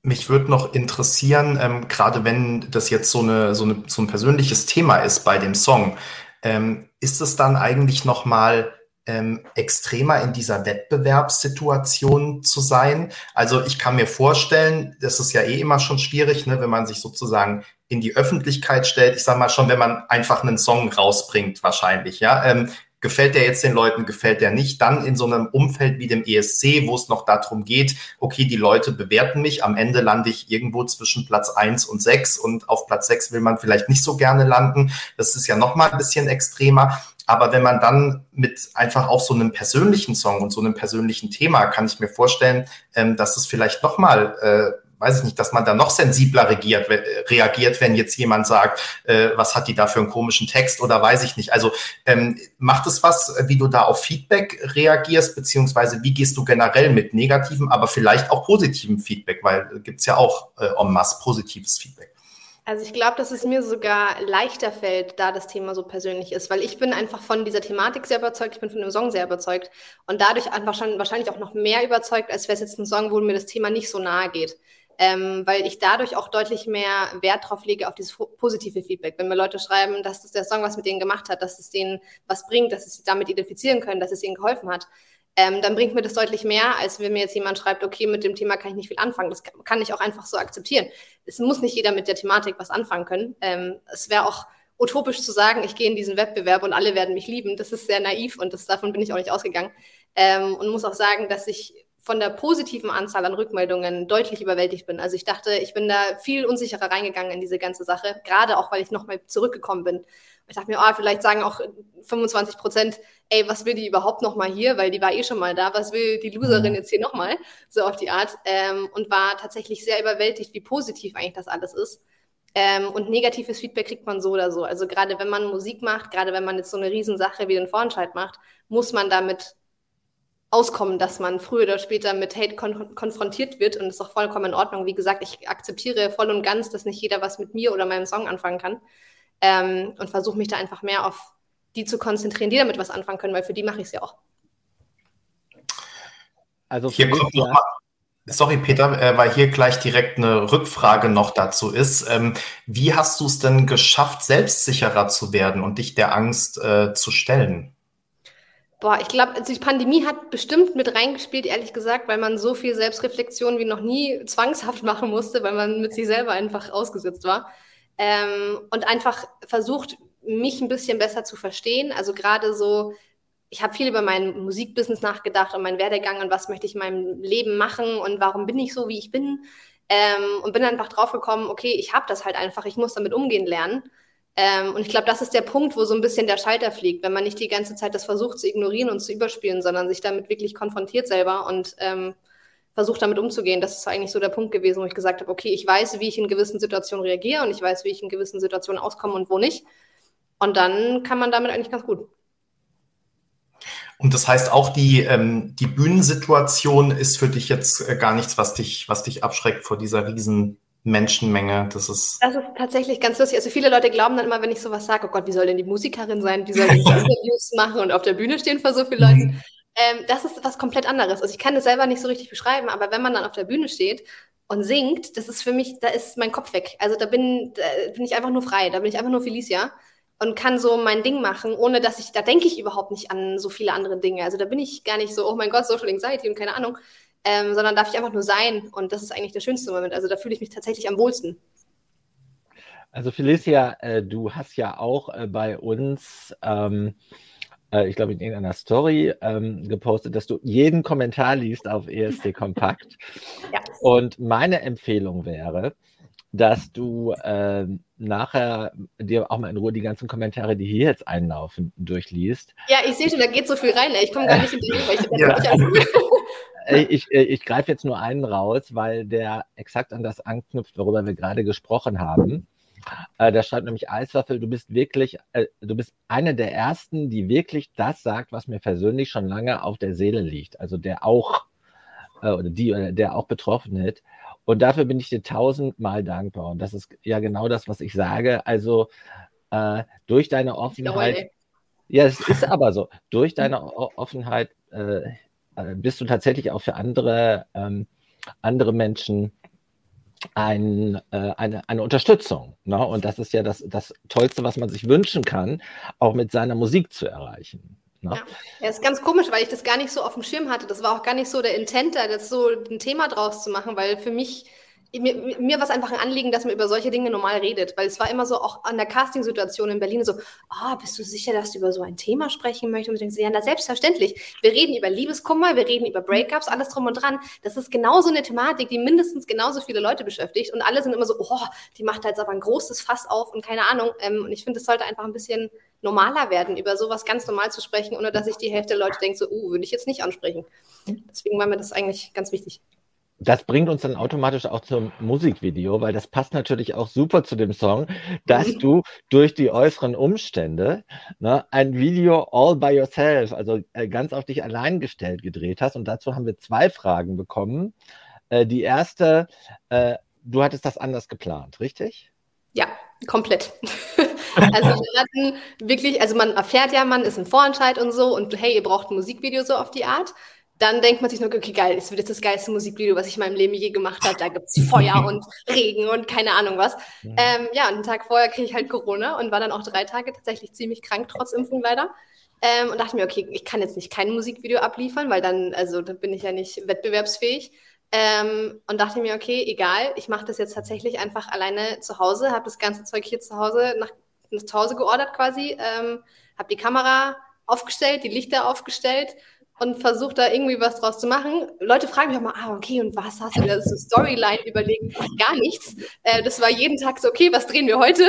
mich würde noch interessieren, ähm, gerade wenn das jetzt so, eine, so, eine, so ein persönliches Thema ist bei dem Song, ähm, ist es dann eigentlich nochmal ähm, extremer in dieser Wettbewerbssituation zu sein. Also ich kann mir vorstellen, das ist ja eh immer schon schwierig, ne, wenn man sich sozusagen in die Öffentlichkeit stellt. Ich sage mal schon, wenn man einfach einen Song rausbringt, wahrscheinlich, ja. Ähm, gefällt der jetzt den Leuten, gefällt der nicht, dann in so einem Umfeld wie dem ESC, wo es noch darum geht, okay, die Leute bewerten mich, am Ende lande ich irgendwo zwischen Platz eins und sechs und auf Platz sechs will man vielleicht nicht so gerne landen. Das ist ja noch mal ein bisschen extremer. Aber wenn man dann mit einfach auch so einem persönlichen Song und so einem persönlichen Thema, kann ich mir vorstellen, ähm, dass es vielleicht nochmal äh, weiß ich nicht, dass man da noch sensibler reagiert, reagiert wenn jetzt jemand sagt, äh, was hat die da für einen komischen Text oder weiß ich nicht. Also ähm, macht es was, wie du da auf Feedback reagierst, beziehungsweise wie gehst du generell mit negativem, aber vielleicht auch positivem Feedback, weil gibt es ja auch äh, en masse positives Feedback. Also ich glaube, dass es mir sogar leichter fällt, da das Thema so persönlich ist, weil ich bin einfach von dieser Thematik sehr überzeugt, ich bin von dem Song sehr überzeugt und dadurch einfach schon wahrscheinlich auch noch mehr überzeugt, als wäre es jetzt ein Song, wo mir das Thema nicht so nahe geht. Ähm, weil ich dadurch auch deutlich mehr Wert drauf lege auf dieses positive Feedback. Wenn mir Leute schreiben, dass das der Song was mit denen gemacht hat, dass es denen was bringt, dass sie sich damit identifizieren können, dass es ihnen geholfen hat, ähm, dann bringt mir das deutlich mehr, als wenn mir jetzt jemand schreibt, okay, mit dem Thema kann ich nicht viel anfangen. Das kann ich auch einfach so akzeptieren. Es muss nicht jeder mit der Thematik was anfangen können. Ähm, es wäre auch utopisch zu sagen, ich gehe in diesen Wettbewerb und alle werden mich lieben. Das ist sehr naiv und das, davon bin ich auch nicht ausgegangen. Ähm, und muss auch sagen, dass ich von der positiven Anzahl an Rückmeldungen deutlich überwältigt bin. Also ich dachte, ich bin da viel unsicherer reingegangen in diese ganze Sache, gerade auch, weil ich nochmal zurückgekommen bin. Ich dachte mir, oh, vielleicht sagen auch 25 Prozent, ey, was will die überhaupt nochmal hier, weil die war eh schon mal da, was will die Loserin mhm. jetzt hier nochmal, so auf die Art. Ähm, und war tatsächlich sehr überwältigt, wie positiv eigentlich das alles ist. Ähm, und negatives Feedback kriegt man so oder so. Also gerade wenn man Musik macht, gerade wenn man jetzt so eine Riesensache wie den Vorentscheid macht, muss man damit auskommen, dass man früher oder später mit Hate kon konfrontiert wird und das ist auch vollkommen in Ordnung. Wie gesagt, ich akzeptiere voll und ganz, dass nicht jeder was mit mir oder meinem Song anfangen kann ähm, und versuche mich da einfach mehr auf die zu konzentrieren, die damit was anfangen können, weil für die mache ich es ja auch. Also hier kommt noch mal, sorry Peter, äh, weil hier gleich direkt eine Rückfrage noch dazu ist. Ähm, wie hast du es denn geschafft, selbstsicherer zu werden und dich der Angst äh, zu stellen? Boah, ich glaube, also die Pandemie hat bestimmt mit reingespielt, ehrlich gesagt, weil man so viel Selbstreflexion wie noch nie zwangshaft machen musste, weil man mit sich selber einfach ausgesetzt war. Ähm, und einfach versucht, mich ein bisschen besser zu verstehen. Also gerade so, ich habe viel über mein Musikbusiness nachgedacht und meinen Werdegang und was möchte ich in meinem Leben machen und warum bin ich so, wie ich bin. Ähm, und bin einfach drauf gekommen, okay, ich habe das halt einfach, ich muss damit umgehen lernen. Ähm, und ich glaube, das ist der Punkt, wo so ein bisschen der Schalter fliegt, wenn man nicht die ganze Zeit das versucht zu ignorieren und zu überspielen, sondern sich damit wirklich konfrontiert selber und ähm, versucht damit umzugehen. Das ist eigentlich so der Punkt gewesen, wo ich gesagt habe, okay, ich weiß, wie ich in gewissen Situationen reagiere und ich weiß, wie ich in gewissen Situationen auskomme und wo nicht. Und dann kann man damit eigentlich ganz gut. Und das heißt auch, die, ähm, die Bühnensituation ist für dich jetzt äh, gar nichts, was dich, was dich abschreckt vor dieser riesen Menschenmenge. Das ist, das ist tatsächlich ganz lustig. Also viele Leute glauben dann immer, wenn ich sowas sage, oh Gott, wie soll denn die Musikerin sein? Wie soll die Interviews machen und auf der Bühne stehen vor so vielen Leuten? Mhm. Ähm, das ist was komplett anderes. Also ich kann das selber nicht so richtig beschreiben, aber wenn man dann auf der Bühne steht und singt, das ist für mich, da ist mein Kopf weg. Also da bin, da bin ich einfach nur frei, da bin ich einfach nur Felicia und kann so mein Ding machen, ohne dass ich, da denke ich überhaupt nicht an so viele andere Dinge. Also da bin ich gar nicht so, oh mein Gott, Social Anxiety und keine Ahnung, ähm, sondern darf ich einfach nur sein und das ist eigentlich der schönste Moment. Also da fühle ich mich tatsächlich am wohlsten. Also Felicia, äh, du hast ja auch äh, bei uns, ähm, äh, ich glaube in irgendeiner Story ähm, gepostet, dass du jeden Kommentar liest auf ESC Kompakt. ja. Und meine Empfehlung wäre, dass du äh, nachher dir auch mal in Ruhe die ganzen Kommentare, die hier jetzt einlaufen, durchliest. Ja, ich sehe schon, da geht so viel rein. Ey. Ich komme gar nicht in die ich, ja. Ich, ich, ich greife jetzt nur einen raus, weil der exakt an das anknüpft, worüber wir gerade gesprochen haben. Äh, da schreibt nämlich Eiswaffel, du bist wirklich, äh, du bist eine der ersten, die wirklich das sagt, was mir persönlich schon lange auf der Seele liegt. Also der auch, äh, oder die, oder der auch betroffen ist. Und dafür bin ich dir tausendmal dankbar. Und das ist ja genau das, was ich sage. Also äh, durch deine Offenheit. Ja, es ist aber so. Durch deine Offenheit äh, äh, bist du tatsächlich auch für andere, ähm, andere Menschen ein, äh, eine, eine Unterstützung. Ne? Und das ist ja das, das Tollste, was man sich wünschen kann, auch mit seiner Musik zu erreichen. Ne? Ja. ja, ist ganz komisch, weil ich das gar nicht so auf dem Schirm hatte. Das war auch gar nicht so der Intent, da das so ein Thema draus zu machen, weil für mich mir, mir war es einfach ein Anliegen, dass man über solche Dinge normal redet, weil es war immer so, auch an der Castingsituation in Berlin so, oh, bist du sicher, dass du über so ein Thema sprechen möchtest? Und ich denke, ja, na, selbstverständlich. Wir reden über Liebeskummer, wir reden über Breakups, alles drum und dran. Das ist genauso eine Thematik, die mindestens genauso viele Leute beschäftigt und alle sind immer so, oh, die macht halt aber ein großes Fass auf und keine Ahnung. Ähm, und ich finde, es sollte einfach ein bisschen normaler werden, über sowas ganz normal zu sprechen, ohne dass sich die Hälfte der Leute denkt, so, uh, würde ich jetzt nicht ansprechen. Deswegen war mir das eigentlich ganz wichtig. Das bringt uns dann automatisch auch zum Musikvideo, weil das passt natürlich auch super zu dem Song, dass mhm. du durch die äußeren Umstände ne, ein Video all by yourself, also äh, ganz auf dich allein gestellt gedreht hast. Und dazu haben wir zwei Fragen bekommen. Äh, die erste, äh, du hattest das anders geplant, richtig? Ja, komplett. also wir hatten wirklich, also man erfährt ja, man ist ein Vorentscheid und so und hey, ihr braucht ein Musikvideo so auf die Art dann denkt man sich nur, okay, geil, es wird jetzt das geilste Musikvideo, was ich in meinem Leben je gemacht habe. Da gibt es Feuer und Regen und keine Ahnung was. Mhm. Ähm, ja, und einen Tag vorher kriege ich halt Corona und war dann auch drei Tage tatsächlich ziemlich krank, trotz Impfung leider. Ähm, und dachte mir, okay, ich kann jetzt nicht kein Musikvideo abliefern, weil dann, also da bin ich ja nicht wettbewerbsfähig. Ähm, und dachte mir, okay, egal, ich mache das jetzt tatsächlich einfach alleine zu Hause, habe das ganze Zeug hier zu Hause, nach, nach zu Hause geordert quasi, ähm, habe die Kamera aufgestellt, die Lichter aufgestellt und versuche da irgendwie was draus zu machen. Leute fragen mich auch mal, ah, okay, und was hast du da so Storyline überlegt? Gar nichts. Äh, das war jeden Tag so, okay, was drehen wir heute?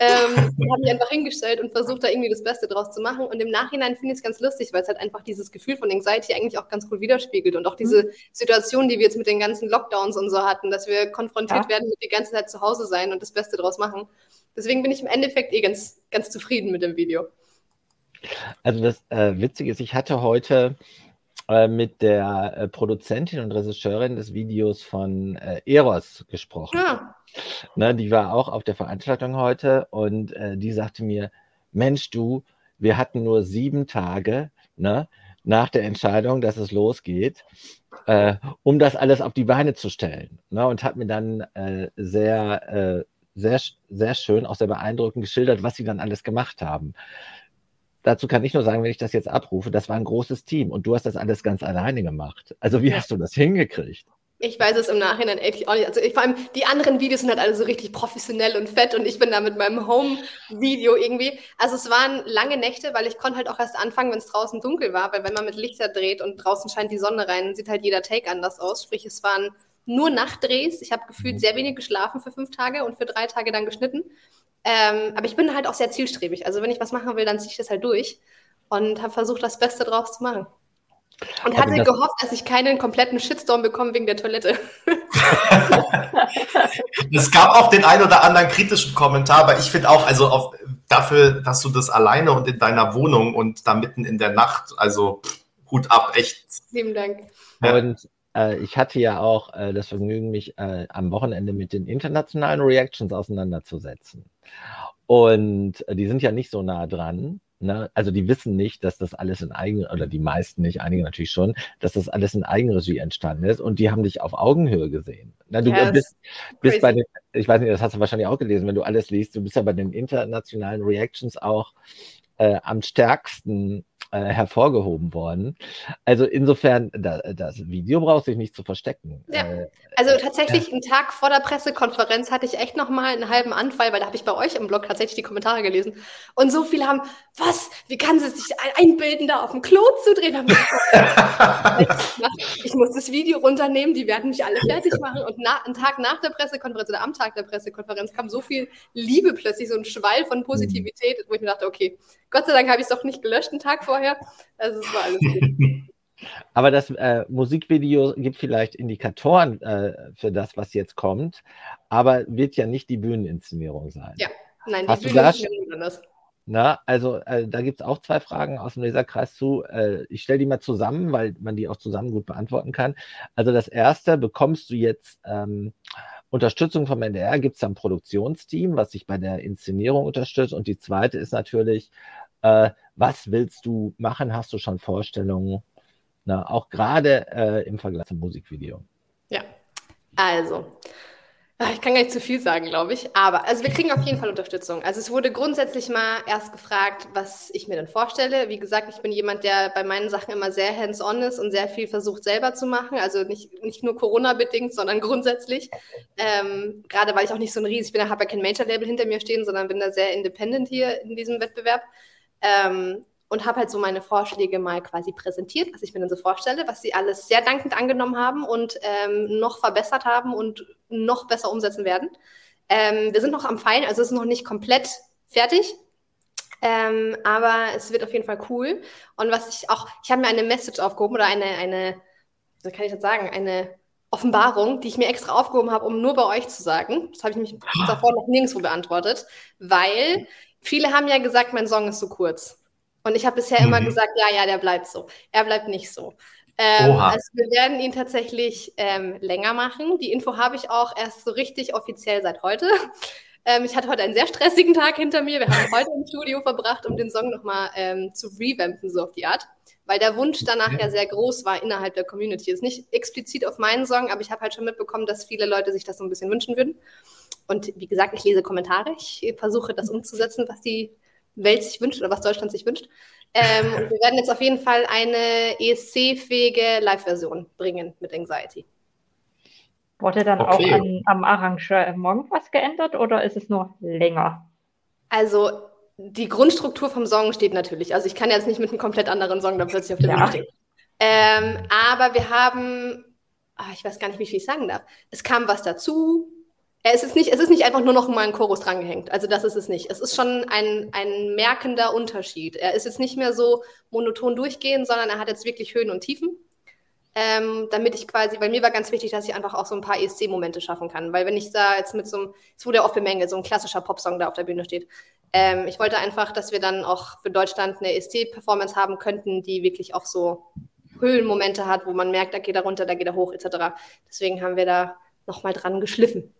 Ähm, habe mich einfach hingestellt und versucht da irgendwie das Beste draus zu machen. Und im Nachhinein finde ich es ganz lustig, weil es halt einfach dieses Gefühl von Anxiety eigentlich auch ganz gut widerspiegelt und auch diese mhm. Situation, die wir jetzt mit den ganzen Lockdowns und so hatten, dass wir konfrontiert ja. werden mit die ganze Zeit zu Hause sein und das Beste draus machen. Deswegen bin ich im Endeffekt eh ganz, ganz zufrieden mit dem Video. Also das äh, Witzige ist, ich hatte heute äh, mit der äh, Produzentin und Regisseurin des Videos von äh, Eros gesprochen. Ja. Ne, die war auch auf der Veranstaltung heute und die sagte mir, Mensch, du, wir hatten nur sieben Tage ne, nach der Entscheidung, dass es losgeht, um das alles auf die Beine zu stellen. Ne, und hat mir dann sehr, sehr, sehr schön, auch sehr beeindruckend geschildert, was sie dann alles gemacht haben dazu kann ich nur sagen, wenn ich das jetzt abrufe, das war ein großes Team und du hast das alles ganz alleine gemacht. Also wie hast du das hingekriegt? Ich weiß es im Nachhinein echt auch nicht. Also ich, vor allem die anderen Videos sind halt alle so richtig professionell und fett und ich bin da mit meinem Home-Video irgendwie. Also es waren lange Nächte, weil ich konnte halt auch erst anfangen, wenn es draußen dunkel war, weil wenn man mit Lichter dreht und draußen scheint die Sonne rein, sieht halt jeder Take anders aus. Sprich, es waren nur Nachtdrehs. Ich habe gefühlt mhm. sehr wenig geschlafen für fünf Tage und für drei Tage dann geschnitten. Ähm, aber ich bin halt auch sehr zielstrebig. Also wenn ich was machen will, dann ziehe ich das halt durch und habe versucht, das Beste draus zu machen. Und hatte das gehofft, dass ich keinen kompletten Shitstorm bekomme wegen der Toilette. es gab auch den ein oder anderen kritischen Kommentar, aber ich finde auch, also auf, dafür, dass du das alleine und in deiner Wohnung und da mitten in der Nacht, also Hut ab, echt. Vielen Dank. Und ich hatte ja auch äh, das Vergnügen, mich äh, am Wochenende mit den internationalen Reactions auseinanderzusetzen. Und äh, die sind ja nicht so nah dran. Ne? Also die wissen nicht, dass das alles in Eigen, oder die meisten nicht, einige natürlich schon, dass das alles in Eigenregie entstanden ist und die haben dich auf Augenhöhe gesehen. Na, du yes. bist, bist bei den, ich weiß nicht, das hast du wahrscheinlich auch gelesen, wenn du alles liest, du bist ja bei den internationalen Reactions auch äh, am stärksten äh, hervorgehoben worden. Also insofern, da, das Video braucht sich nicht zu verstecken. Ja. Äh, also äh, tatsächlich, einen Tag vor der Pressekonferenz hatte ich echt nochmal einen halben Anfall, weil da habe ich bei euch im Blog tatsächlich die Kommentare gelesen. Und so viele haben, was, wie kann sie sich einbilden, da auf dem Klo zu drehen? ich muss das Video runternehmen, die werden mich alle fertig machen. Und na, einen Tag nach der Pressekonferenz oder am Tag der Pressekonferenz kam so viel Liebe plötzlich, so ein Schwall von Positivität, wo ich mir dachte, okay, Gott sei Dank habe ich es doch nicht gelöscht einen Tag vorher. Also es war alles gut. Aber das äh, Musikvideo gibt vielleicht Indikatoren äh, für das, was jetzt kommt, aber wird ja nicht die Bühneninszenierung sein. Ja, nein, die Hast Bühneninszenierung ist anders. Na, also äh, da gibt es auch zwei Fragen aus dem Leserkreis zu. Äh, ich stelle die mal zusammen, weil man die auch zusammen gut beantworten kann. Also das erste, bekommst du jetzt ähm, Unterstützung vom NDR? Gibt es ein Produktionsteam, was sich bei der Inszenierung unterstützt? Und die zweite ist natürlich, äh, was willst du machen? Hast du schon Vorstellungen? Na, auch gerade äh, im Vergleich zum Musikvideo. Ja, also, ah, ich kann gar nicht zu viel sagen, glaube ich. Aber also wir kriegen auf jeden Fall Unterstützung. Also es wurde grundsätzlich mal erst gefragt, was ich mir denn vorstelle. Wie gesagt, ich bin jemand, der bei meinen Sachen immer sehr hands-on ist und sehr viel versucht selber zu machen. Also nicht, nicht nur Corona-bedingt, sondern grundsätzlich. Ähm, gerade weil ich auch nicht so ein riesig bin, habe ja kein Major-Label hinter mir stehen, sondern bin da sehr independent hier in diesem Wettbewerb. Ähm, und habe halt so meine Vorschläge mal quasi präsentiert, was ich mir dann so vorstelle, was sie alles sehr dankend angenommen haben und ähm, noch verbessert haben und noch besser umsetzen werden. Ähm, wir sind noch am Feilen, also es ist noch nicht komplett fertig, ähm, aber es wird auf jeden Fall cool. Und was ich auch, ich habe mir eine Message aufgehoben oder eine, eine, wie kann ich das sagen, eine Offenbarung, die ich mir extra aufgehoben habe, um nur bei euch zu sagen. Das habe ich mich davor noch nirgendwo beantwortet, weil viele haben ja gesagt, mein Song ist so kurz. Und ich habe bisher mhm. immer gesagt, ja, ja, der bleibt so. Er bleibt nicht so. Ähm, also wir werden ihn tatsächlich ähm, länger machen. Die Info habe ich auch erst so richtig offiziell seit heute. Ähm, ich hatte heute einen sehr stressigen Tag hinter mir. Wir haben heute im Studio verbracht, um den Song nochmal ähm, zu revampen, so auf die Art. Weil der Wunsch danach ja sehr groß war innerhalb der Community. Ist nicht explizit auf meinen Song, aber ich habe halt schon mitbekommen, dass viele Leute sich das so ein bisschen wünschen würden. Und wie gesagt, ich lese Kommentare. Ich versuche das umzusetzen, was die Welt sich wünscht oder was Deutschland sich wünscht. Ähm, und wir werden jetzt auf jeden Fall eine ESC-fähige Live-Version bringen mit Anxiety. Wurde dann okay. auch an, am Arrangement was geändert oder ist es nur länger? Also die Grundstruktur vom Song steht natürlich. Also ich kann jetzt nicht mit einem komplett anderen Song dann plötzlich auf der ja. Bühne stehen. Ähm, aber wir haben, oh, ich weiß gar nicht, wie viel ich sagen darf. Es kam was dazu, es ist nicht, es ist nicht einfach nur noch mal ein Chorus drangehängt. Also das ist es nicht. Es ist schon ein, ein merkender Unterschied. Er ist jetzt nicht mehr so monoton durchgehend, sondern er hat jetzt wirklich Höhen und Tiefen. Ähm, damit ich quasi, weil mir war ganz wichtig, dass ich einfach auch so ein paar ESC-Momente schaffen kann. Weil wenn ich da jetzt mit so einem, es wurde ja oft bemängelt, so ein klassischer Popsong da auf der Bühne steht. Ähm, ich wollte einfach, dass wir dann auch für Deutschland eine ESC-Performance haben könnten, die wirklich auch so Höhenmomente hat, wo man merkt, da geht er runter, da geht er hoch, etc. Deswegen haben wir da nochmal dran geschliffen.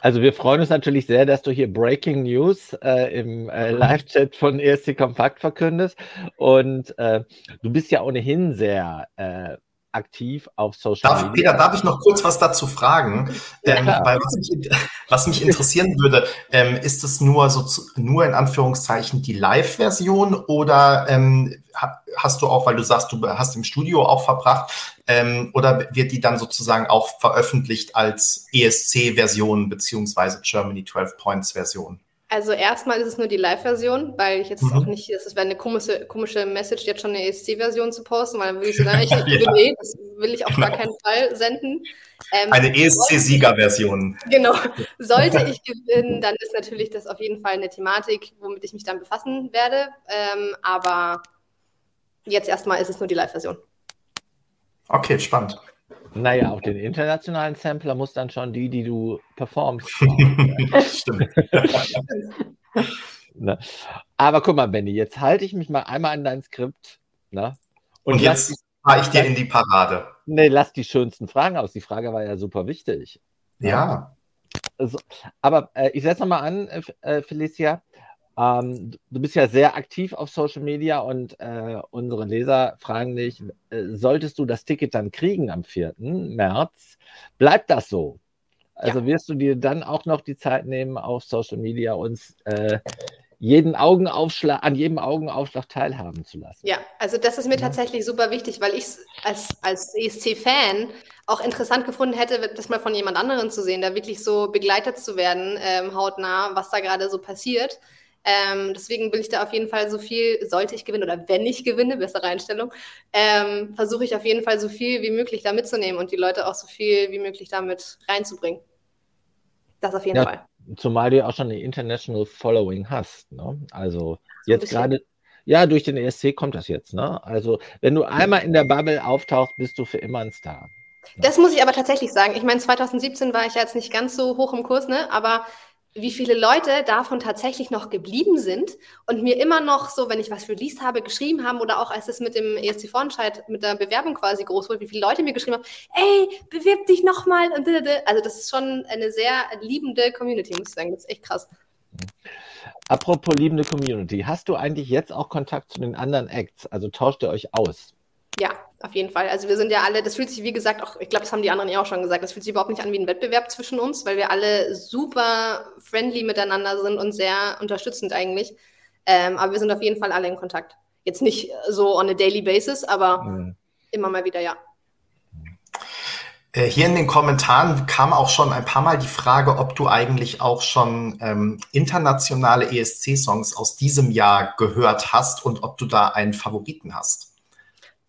Also wir freuen uns natürlich sehr, dass du hier Breaking News äh, im äh, Live-Chat von ESC Kompakt verkündest. Und äh, du bist ja ohnehin sehr äh, aktiv auf Social darf, Media. Peter, darf ich noch kurz was dazu fragen? Ähm, weil was mich, was mich, interessieren würde, ähm, ist es nur so zu, nur in Anführungszeichen die Live-Version oder ähm, hast du auch, weil du sagst, du hast im Studio auch verbracht, ähm, oder wird die dann sozusagen auch veröffentlicht als ESC-Version beziehungsweise Germany 12 Points Version? Also erstmal ist es nur die Live-Version, weil ich jetzt mhm. auch nicht, das wäre eine komische, komische Message, jetzt schon eine ESC-Version zu posten, weil dann würde ich sagen, ich, ja. nee, das will ich auf genau. gar keinen Fall senden. Ähm, eine ESC-Sieger-Version. Genau. Sollte ich gewinnen, dann ist natürlich das auf jeden Fall eine Thematik, womit ich mich dann befassen werde. Ähm, aber jetzt erstmal ist es nur die Live-Version. Okay, spannend. Naja, auf den internationalen Sampler muss dann schon die, die du performst. Stimmt. ne? Aber guck mal, Benny, jetzt halte ich mich mal einmal an dein Skript. Ne? Und, Und jetzt fahre ich dir in die Parade. Nee, lass die schönsten Fragen aus. Die Frage war ja super wichtig. Ja. Also, aber äh, ich setze nochmal an, äh, äh, Felicia. Ähm, du bist ja sehr aktiv auf Social Media und äh, unsere Leser fragen dich, äh, solltest du das Ticket dann kriegen am 4. März, bleibt das so? Also ja. wirst du dir dann auch noch die Zeit nehmen, auf Social Media uns äh, jeden Augenaufschlag, an jedem Augenaufschlag teilhaben zu lassen. Ja, also das ist mir tatsächlich super wichtig, weil ich es als, als ESC-Fan auch interessant gefunden hätte, das mal von jemand anderem zu sehen, da wirklich so begleitet zu werden, ähm, hautnah, was da gerade so passiert. Ähm, deswegen will ich da auf jeden Fall so viel, sollte ich gewinnen oder wenn ich gewinne, bessere Einstellung, ähm, versuche ich auf jeden Fall so viel wie möglich da mitzunehmen und die Leute auch so viel wie möglich damit reinzubringen. Das auf jeden ja, Fall. Zumal du ja auch schon eine International Following hast. Ne? Also jetzt gerade, ja, durch den ESC kommt das jetzt. Ne? Also wenn du einmal in der Bubble auftauchst, bist du für immer ein Star. Das muss ich aber tatsächlich sagen. Ich meine, 2017 war ich ja jetzt nicht ganz so hoch im Kurs, ne? aber wie viele Leute davon tatsächlich noch geblieben sind und mir immer noch so, wenn ich was released habe, geschrieben haben oder auch als es mit dem ESC-Vorentscheid, mit der Bewerbung quasi groß wurde, wie viele Leute mir geschrieben haben, ey, bewirb dich nochmal. Also das ist schon eine sehr liebende Community, muss ich sagen. Das ist echt krass. Apropos liebende Community, hast du eigentlich jetzt auch Kontakt zu den anderen Acts? Also tauscht ihr euch aus? Ja, auf jeden Fall. Also wir sind ja alle, das fühlt sich wie gesagt auch, ich glaube, das haben die anderen ja auch schon gesagt, das fühlt sich überhaupt nicht an wie ein Wettbewerb zwischen uns, weil wir alle super friendly miteinander sind und sehr unterstützend eigentlich. Ähm, aber wir sind auf jeden Fall alle in Kontakt. Jetzt nicht so on a daily basis, aber mhm. immer mal wieder, ja. Äh, hier in den Kommentaren kam auch schon ein paar Mal die Frage, ob du eigentlich auch schon ähm, internationale ESC-Songs aus diesem Jahr gehört hast und ob du da einen Favoriten hast.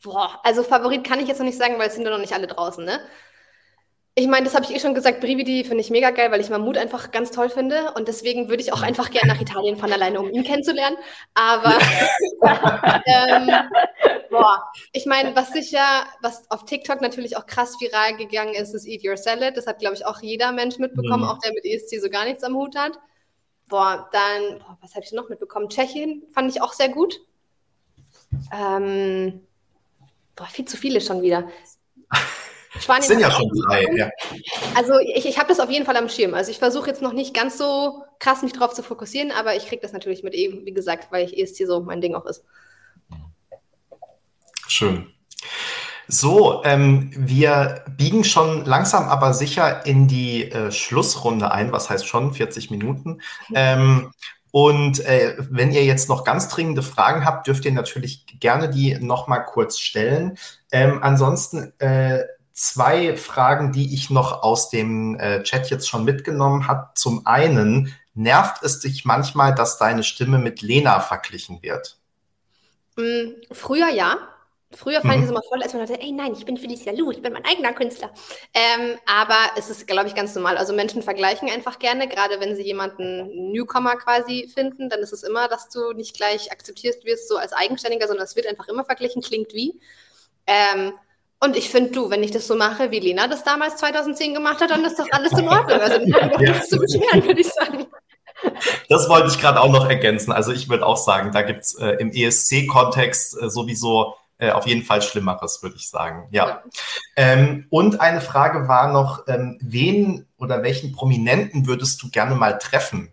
Boah, also Favorit kann ich jetzt noch nicht sagen, weil es sind ja noch nicht alle draußen, ne? Ich meine, das habe ich eh schon gesagt, Brividi finde ich mega geil, weil ich Mammut einfach ganz toll finde und deswegen würde ich auch einfach gerne nach Italien fahren, alleine um ihn kennenzulernen. Aber ähm, boah, ich meine, was sicher, was auf TikTok natürlich auch krass viral gegangen ist, ist Eat Your Salad. Das hat, glaube ich, auch jeder Mensch mitbekommen, mhm. auch der mit ESC so gar nichts am Hut hat. Boah, dann, boah, was habe ich noch mitbekommen? Tschechien fand ich auch sehr gut. Ähm, boah, viel zu viele schon wieder. Spanien sind ja schon drei. Ja. Also ich, ich habe das auf jeden Fall am Schirm. Also ich versuche jetzt noch nicht ganz so krass mich drauf zu fokussieren, aber ich kriege das natürlich mit eben, wie gesagt, weil ich ESC so mein Ding auch ist. Schön. So, ähm, wir biegen schon langsam aber sicher in die äh, Schlussrunde ein. Was heißt schon 40 Minuten? Ähm, und äh, wenn ihr jetzt noch ganz dringende Fragen habt, dürft ihr natürlich gerne die noch mal kurz stellen. Ähm, ansonsten äh, zwei Fragen, die ich noch aus dem äh, Chat jetzt schon mitgenommen habe. Zum einen, nervt es dich manchmal, dass deine Stimme mit Lena verglichen wird? Mm, früher ja. Früher fand mhm. ich es immer voll, als man dachte, ey nein, ich bin Felicia Lu, ich bin mein eigener Künstler. Ähm, aber es ist, glaube ich, ganz normal. Also Menschen vergleichen einfach gerne, gerade wenn sie jemanden Newcomer quasi finden, dann ist es immer, dass du nicht gleich akzeptiert wirst so als Eigenständiger, sondern es wird einfach immer verglichen, klingt wie. Ähm, und ich finde, du, wenn ich das so mache, wie Lena das damals 2010 gemacht hat, dann ist doch alles in Ordnung. Also dann nichts zu beschweren, würde ich sagen. Das wollte ich gerade auch noch ergänzen. Also ich würde auch sagen, da gibt es äh, im ESC-Kontext äh, sowieso äh, auf jeden Fall Schlimmeres, würde ich sagen. Ja. ja. Ähm, und eine Frage war noch, ähm, wen oder welchen Prominenten würdest du gerne mal treffen?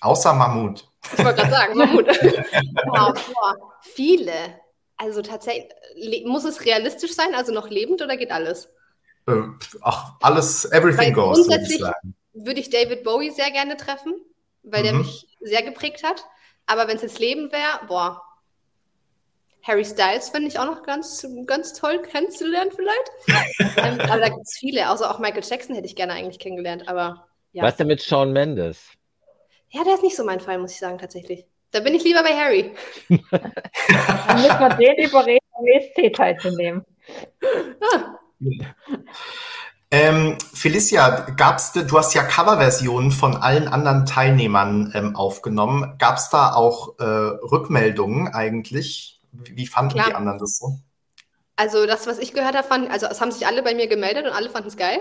Außer Mammut. Ich wollte gerade sagen, Mammut. wow, wow. Viele. Also tatsächlich, muss es realistisch sein, also noch lebend oder geht alles? Äh, ach, alles, everything weil goes. Grundsätzlich würde ich, würde ich David Bowie sehr gerne treffen, weil mhm. der mich sehr geprägt hat. Aber wenn es jetzt Leben wäre, boah, Harry Styles finde ich auch noch ganz, ganz toll kennenzulernen vielleicht. ähm, aber da gibt es viele, außer auch Michael Jackson hätte ich gerne eigentlich kennengelernt. Aber ja. Was denn mit Shawn Mendes? Ja, der ist nicht so mein Fall, muss ich sagen, tatsächlich. Da bin ich lieber bei Harry. Dann müssen wir den überreden, am ESC teilzunehmen. Ah. Ähm, Felicia, gab's, du hast ja Coverversionen von allen anderen Teilnehmern ähm, aufgenommen. Gab es da auch äh, Rückmeldungen eigentlich? Wie, fanden Klar. die anderen das so? Also das, was ich gehört habe, fand, also es haben sich alle bei mir gemeldet und alle fanden es geil.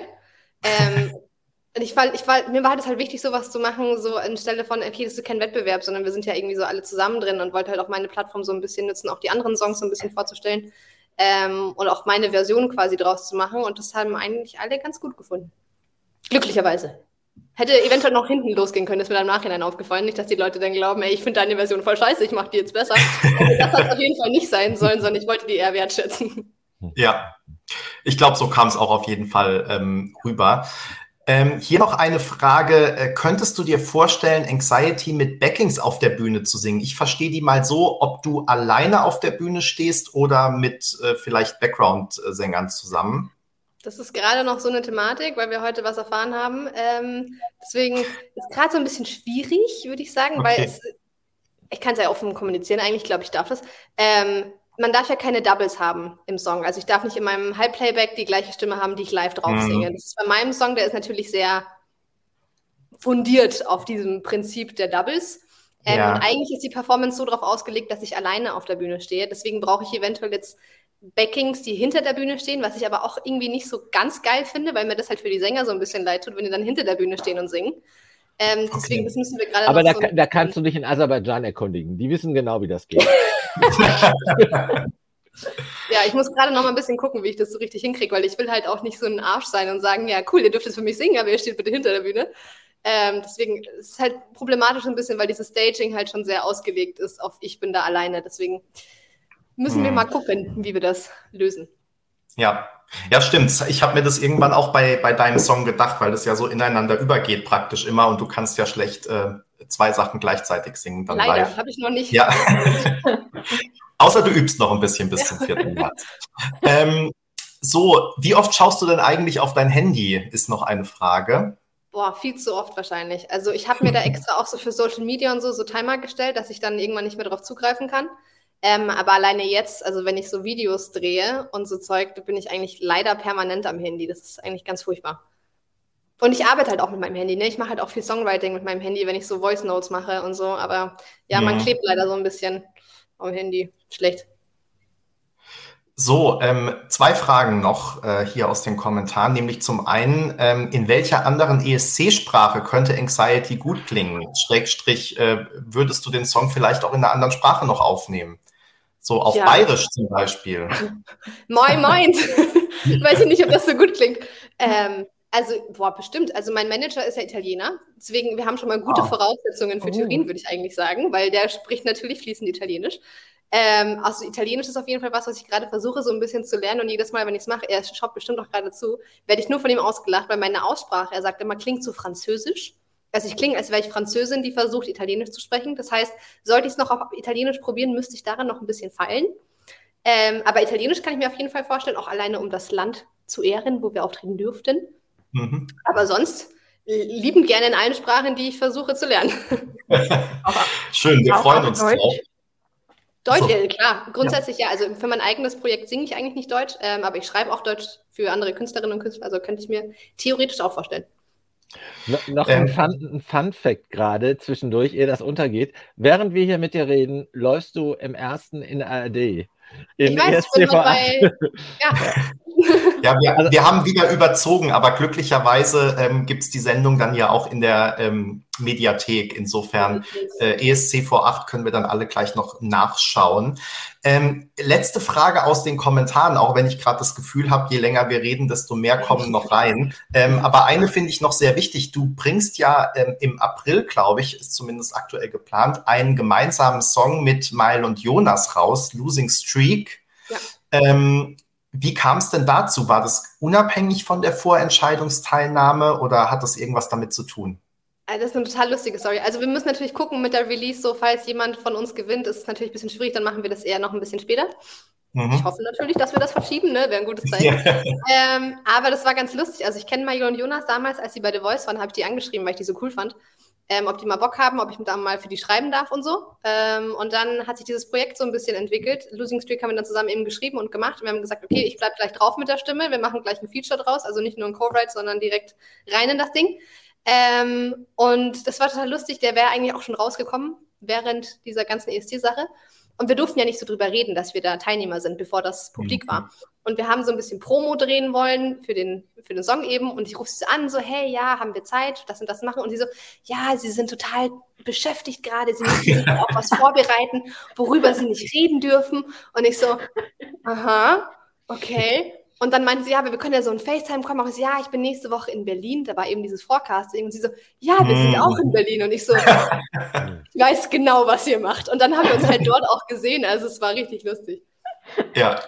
Ähm, Und ich war, ich war, mir war das halt wichtig, sowas zu machen, so anstelle von, okay, das ist kein Wettbewerb, sondern wir sind ja irgendwie so alle zusammen drin und wollte halt auch meine Plattform so ein bisschen nutzen, auch die anderen Songs so ein bisschen vorzustellen ähm, und auch meine Version quasi draus zu machen. Und das haben eigentlich alle ganz gut gefunden. Glücklicherweise. Hätte eventuell noch hinten losgehen können, ist mir dann im Nachhinein aufgefallen. Nicht, dass die Leute dann glauben, ey, ich finde deine Version voll scheiße, ich mache die jetzt besser. Also das hat auf jeden Fall nicht sein sollen, sondern ich wollte die eher wertschätzen. Ja, ich glaube, so kam es auch auf jeden Fall ähm, rüber. Ähm, hier noch eine Frage. Äh, könntest du dir vorstellen, Anxiety mit Backings auf der Bühne zu singen? Ich verstehe die mal so, ob du alleine auf der Bühne stehst oder mit äh, vielleicht Background-Sängern zusammen. Das ist gerade noch so eine Thematik, weil wir heute was erfahren haben. Ähm, deswegen ist es gerade so ein bisschen schwierig, würde ich sagen, okay. weil es, ich kann es ja offen kommunizieren, eigentlich glaube ich darf das. Ähm, man darf ja keine Doubles haben im Song. Also ich darf nicht in meinem Halbplayback die gleiche Stimme haben, die ich live drauf mhm. singe. Das ist bei meinem Song, der ist natürlich sehr fundiert auf diesem Prinzip der Doubles. Ähm, ja. Und eigentlich ist die Performance so darauf ausgelegt, dass ich alleine auf der Bühne stehe. Deswegen brauche ich eventuell jetzt Backings, die hinter der Bühne stehen, was ich aber auch irgendwie nicht so ganz geil finde, weil mir das halt für die Sänger so ein bisschen leid tut, wenn die dann hinter der Bühne stehen und singen. Ähm, deswegen, okay. das müssen wir gerade. Aber da, so da kannst du dich in Aserbaidschan erkundigen. Die wissen genau, wie das geht. ja, ich muss gerade noch mal ein bisschen gucken, wie ich das so richtig hinkriege, weil ich will halt auch nicht so ein Arsch sein und sagen, ja, cool, ihr dürft es für mich singen, aber ihr steht bitte hinter der Bühne. Ähm, deswegen ist es halt problematisch ein bisschen, weil dieses Staging halt schon sehr ausgelegt ist auf ich bin da alleine. Deswegen müssen hm. wir mal gucken, wie wir das lösen. Ja, ja, stimmt. Ich habe mir das irgendwann auch bei, bei deinem Song gedacht, weil das ja so ineinander übergeht praktisch immer und du kannst ja schlecht äh, zwei Sachen gleichzeitig singen. Dann Leider, habe ich noch nicht. Ja. Außer du übst noch ein bisschen bis zum vierten Mal. ähm, so, wie oft schaust du denn eigentlich auf dein Handy, ist noch eine Frage. Boah, viel zu oft wahrscheinlich. Also ich habe mir da extra auch so für Social Media und so so Timer gestellt, dass ich dann irgendwann nicht mehr darauf zugreifen kann. Ähm, aber alleine jetzt, also wenn ich so Videos drehe und so Zeug, da bin ich eigentlich leider permanent am Handy. Das ist eigentlich ganz furchtbar. Und ich arbeite halt auch mit meinem Handy. Ne? Ich mache halt auch viel Songwriting mit meinem Handy, wenn ich so Voice Notes mache und so. Aber ja, ja. man klebt leider so ein bisschen am Handy. Schlecht. So, ähm, zwei Fragen noch äh, hier aus den Kommentaren, nämlich zum einen, ähm, in welcher anderen ESC-Sprache könnte Anxiety gut klingen? Schrägstrich, äh, würdest du den Song vielleicht auch in einer anderen Sprache noch aufnehmen? So auf ja. Bayerisch zum Beispiel. Moin, moin. Weiß ich nicht, ob das so gut klingt. Ähm, also, boah, bestimmt. Also mein Manager ist ja Italiener. Deswegen, wir haben schon mal gute oh. Voraussetzungen für oh. Turin, würde ich eigentlich sagen, weil der spricht natürlich fließend Italienisch. Ähm, also Italienisch ist auf jeden Fall was, was ich gerade versuche, so ein bisschen zu lernen. Und jedes Mal, wenn ich es mache, er schaut bestimmt auch gerade zu, werde ich nur von ihm ausgelacht, weil meine Aussprache, er sagt immer, klingt so französisch. Also ich klinge, als wäre ich Französin, die versucht, Italienisch zu sprechen. Das heißt, sollte ich es noch auf Italienisch probieren, müsste ich daran noch ein bisschen feilen. Ähm, aber Italienisch kann ich mir auf jeden Fall vorstellen, auch alleine um das Land zu ehren, wo wir auftreten dürften. Mhm. Aber sonst liebend gerne in allen Sprachen, die ich versuche zu lernen. Schön, wir freuen uns Deutsch. drauf. Deutsch, so. ja, klar. Grundsätzlich ja. ja. Also für mein eigenes Projekt singe ich eigentlich nicht Deutsch, ähm, aber ich schreibe auch Deutsch für andere Künstlerinnen und Künstler. Also könnte ich mir theoretisch auch vorstellen. No, noch ähm, ein, Fun, Fun Fact gerade zwischendurch, ehe das untergeht. Während wir hier mit dir reden, läufst du im ersten in ARD. In ich weiß, ich bin bei, ja. Ja, wir, also, wir, haben wieder überzogen, aber glücklicherweise ähm, gibt es die Sendung dann ja auch in der ähm, Mediathek. Insofern äh, ESC vor 8 können wir dann alle gleich noch nachschauen. Ähm, letzte Frage aus den Kommentaren, auch wenn ich gerade das Gefühl habe, je länger wir reden, desto mehr kommen noch rein. Ähm, aber eine finde ich noch sehr wichtig. Du bringst ja ähm, im April, glaube ich, ist zumindest aktuell geplant, einen gemeinsamen Song mit Mile und Jonas raus, Losing Streak. Ja. Ähm, wie kam es denn dazu? War das unabhängig von der Vorentscheidungsteilnahme oder hat das irgendwas damit zu tun? Äh, das ist eine total lustige Story. Also wir müssen natürlich gucken mit der Release, so falls jemand von uns gewinnt, ist es natürlich ein bisschen schwierig, dann machen wir das eher noch ein bisschen später. Mhm. Ich hoffe natürlich, dass wir das verschieben, ne? Wäre ein gutes Zeichen. ähm, aber das war ganz lustig. Also ich kenne Mario und Jonas damals, als sie bei The Voice waren, habe ich die angeschrieben, weil ich die so cool fand ähm, ob die mal Bock haben, ob ich da mal für die schreiben darf und so. Ähm, und dann hat sich dieses Projekt so ein bisschen entwickelt. Losing Streak haben wir dann zusammen eben geschrieben und gemacht. Und wir haben gesagt, okay, ich bleibe gleich drauf mit der Stimme. Wir machen gleich ein Feature draus, also nicht nur ein Co-Write, sondern direkt rein in das Ding. Ähm, und das war total lustig. Der wäre eigentlich auch schon rausgekommen während dieser ganzen ESC-Sache. Und wir durften ja nicht so drüber reden, dass wir da Teilnehmer sind, bevor das publik war. Und wir haben so ein bisschen Promo drehen wollen für den, für den Song eben. Und ich rufe sie an, so, hey, ja, haben wir Zeit, das und das machen. Und sie so, ja, sie sind total beschäftigt gerade, sie müssen sich auch was vorbereiten, worüber sie nicht reden dürfen. Und ich so, aha, okay. Und dann meinte sie, ja, aber wir können ja so ein FaceTime kommen. ich so, ja, ich bin nächste Woche in Berlin. Da war eben dieses Forecasting. Und sie so, ja, wir sind auch in Berlin. Und ich so, ich weiß genau, was ihr macht. Und dann haben wir uns halt dort auch gesehen. Also es war richtig lustig. Ja.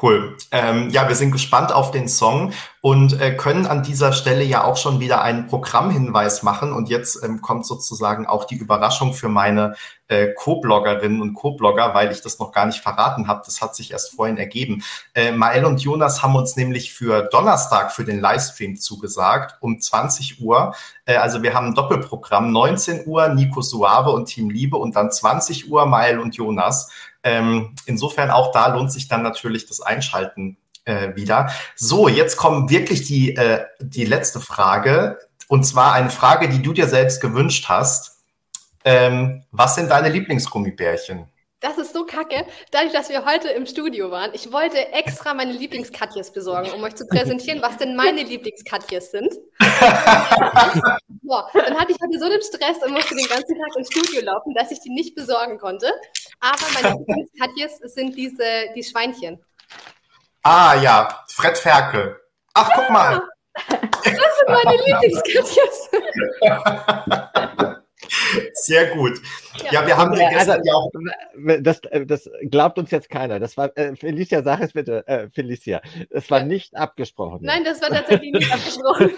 Cool. Ähm, ja, wir sind gespannt auf den Song und äh, können an dieser Stelle ja auch schon wieder einen Programmhinweis machen. Und jetzt ähm, kommt sozusagen auch die Überraschung für meine äh, Co-Bloggerinnen und Co-Blogger, weil ich das noch gar nicht verraten habe. Das hat sich erst vorhin ergeben. Äh, Mael und Jonas haben uns nämlich für Donnerstag für den Livestream zugesagt um 20 Uhr. Äh, also wir haben ein Doppelprogramm, 19 Uhr Nico Suave und Team Liebe und dann 20 Uhr Mael und Jonas. Ähm, insofern auch da lohnt sich dann natürlich das Einschalten äh, wieder. So, jetzt kommt wirklich die, äh, die letzte Frage. Und zwar eine Frage, die du dir selbst gewünscht hast. Ähm, was sind deine Lieblingsgummibärchen? Das ist so kacke. Dadurch, dass wir heute im Studio waren, ich wollte extra meine Lieblingskatjes besorgen, um euch zu präsentieren, was denn meine Lieblingskatjes sind. Boah, dann hatte ich heute so den Stress und musste den ganzen Tag ins Studio laufen, dass ich die nicht besorgen konnte. Aber meine Lieblingskatjes sind diese, die Schweinchen. Ah ja, Fred Ferkel. Ach, guck mal. Das sind meine Lieblingskatjes. Sehr gut. Ja, ja wir haben ja, also, ja auch. Das, äh, das glaubt uns jetzt keiner. Das war äh, Felicia, sag es bitte, äh, Felicia. Das war ja. nicht abgesprochen. Nein, das war tatsächlich nicht abgesprochen.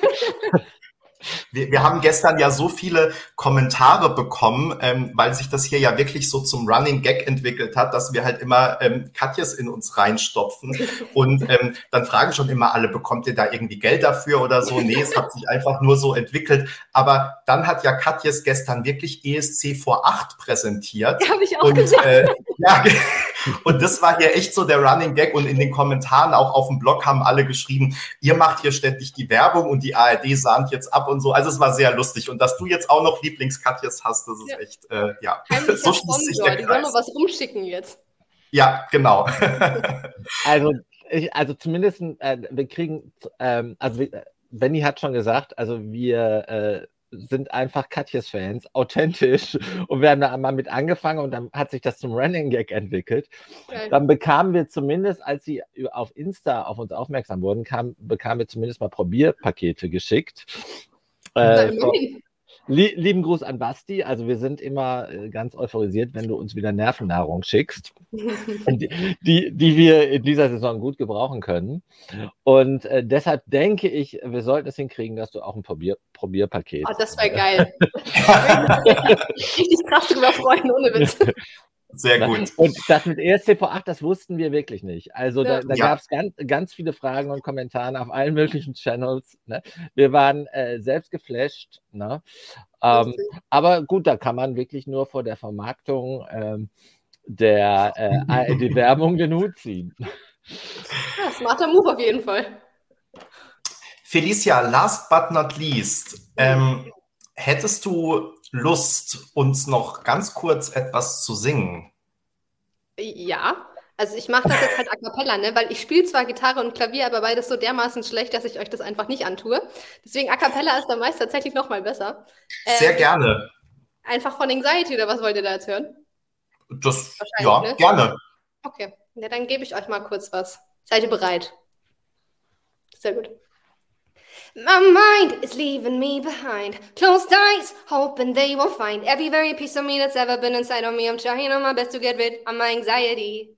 Wir, wir haben gestern ja so viele Kommentare bekommen, ähm, weil sich das hier ja wirklich so zum Running Gag entwickelt hat, dass wir halt immer ähm, Katjes in uns reinstopfen. Und ähm, dann fragen schon immer alle, bekommt ihr da irgendwie Geld dafür oder so? Nee, es hat sich einfach nur so entwickelt. Aber dann hat ja Katjes gestern wirklich ESC vor acht präsentiert. Habe ich auch und, gesehen. Äh, Ja, und das war hier echt so der Running Gag und in den Kommentaren auch auf dem Blog haben alle geschrieben, ihr macht hier ständig die Werbung und die ARD sahnt jetzt ab und so. Also es war sehr lustig und dass du jetzt auch noch Lieblingskatjes hast, das ist ja. echt, äh, ja. so schließt sich der Die sollen noch was rumschicken jetzt. Ja, genau. also, ich, also zumindest, äh, wir kriegen, ähm, also Benny hat schon gesagt, also wir äh, sind einfach Katjes Fans, authentisch. Und wir haben da einmal mit angefangen und dann hat sich das zum Running Gag entwickelt. Okay. Dann bekamen wir zumindest, als sie auf Insta auf uns aufmerksam wurden, kam, bekamen wir zumindest mal Probierpakete geschickt. Äh, lieben Gruß an Basti. Also wir sind immer äh, ganz euphorisiert, wenn du uns wieder Nervennahrung schickst, die, die, die, wir in dieser Saison gut gebrauchen können. Und äh, deshalb denke ich, wir sollten es hinkriegen, dass du auch ein Probier Probierpaket. Oh, das wäre geil. Richtig krass drüber freuen, ohne Witz. Sehr gut. Und das mit ESCV8, das wussten wir wirklich nicht. Also da, da ja. gab es ganz, ganz viele Fragen und Kommentare auf allen möglichen Channels. Ne? Wir waren äh, selbst geflasht. Ne? Ähm, aber gut, da kann man wirklich nur vor der Vermarktung ähm, der äh, die Werbung den Hut ziehen. Ja, smarter Move auf jeden Fall. Felicia, last but not least, ähm, hättest du Lust, uns noch ganz kurz etwas zu singen? Ja, also ich mache das jetzt halt a cappella, ne? weil ich spiele zwar Gitarre und Klavier, aber beides so dermaßen schlecht, dass ich euch das einfach nicht antue. Deswegen a cappella ist da meist tatsächlich noch mal besser. Sehr ähm, gerne. Einfach von Anxiety oder was wollt ihr da jetzt hören? Das, ja, ne? gerne. Okay, ja, dann gebe ich euch mal kurz was. Seid ihr bereit? Sehr gut. My mind is leaving me behind. Closed eyes, hoping they will find every very piece of me that's ever been inside of me. I'm trying on my best to get rid of my anxiety.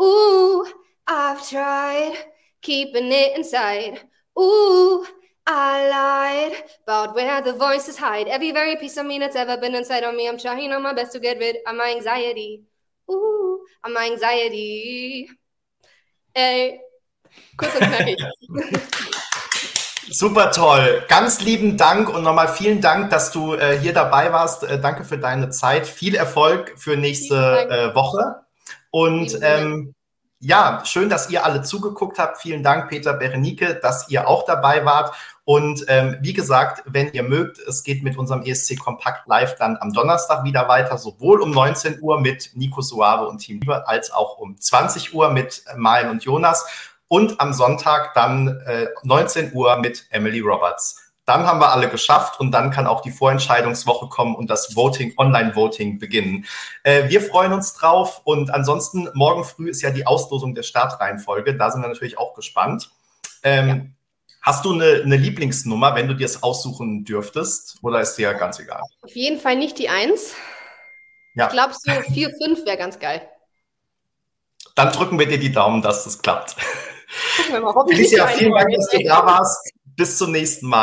Ooh, I've tried keeping it inside. Ooh, I lied about where the voices hide. Every very piece of me that's ever been inside of me. I'm trying on my best to get rid of my anxiety. Ooh, of my anxiety. Ey, kurz und knackig. Super toll. Ganz lieben Dank und nochmal vielen Dank, dass du äh, hier dabei warst. Äh, danke für deine Zeit. Viel Erfolg für nächste äh, Woche. Und ähm, ja, schön, dass ihr alle zugeguckt habt. Vielen Dank, Peter Berenike, dass ihr auch dabei wart. Und ähm, wie gesagt, wenn ihr mögt, es geht mit unserem ESC Kompakt Live dann am Donnerstag wieder weiter, sowohl um 19 Uhr mit Nico Suave und Team Liebe, als auch um 20 Uhr mit Malen und Jonas und am Sonntag dann äh, 19 Uhr mit Emily Roberts. Dann haben wir alle geschafft und dann kann auch die Vorentscheidungswoche kommen und das Voting, Online-Voting beginnen. Äh, wir freuen uns drauf und ansonsten morgen früh ist ja die Auslosung der Startreihenfolge. Da sind wir natürlich auch gespannt. Ähm, ja. Hast du eine, eine, Lieblingsnummer, wenn du dir es aussuchen dürftest? Oder ist dir ganz egal? Auf jeden Fall nicht die 1. Ja. Ich glaube, so 4, 5 wäre ganz geil. Dann drücken wir dir die Daumen, dass das klappt. Gucken wir mal, Alicia, vielen Dank, dass du da warst. Bis zum nächsten Mal.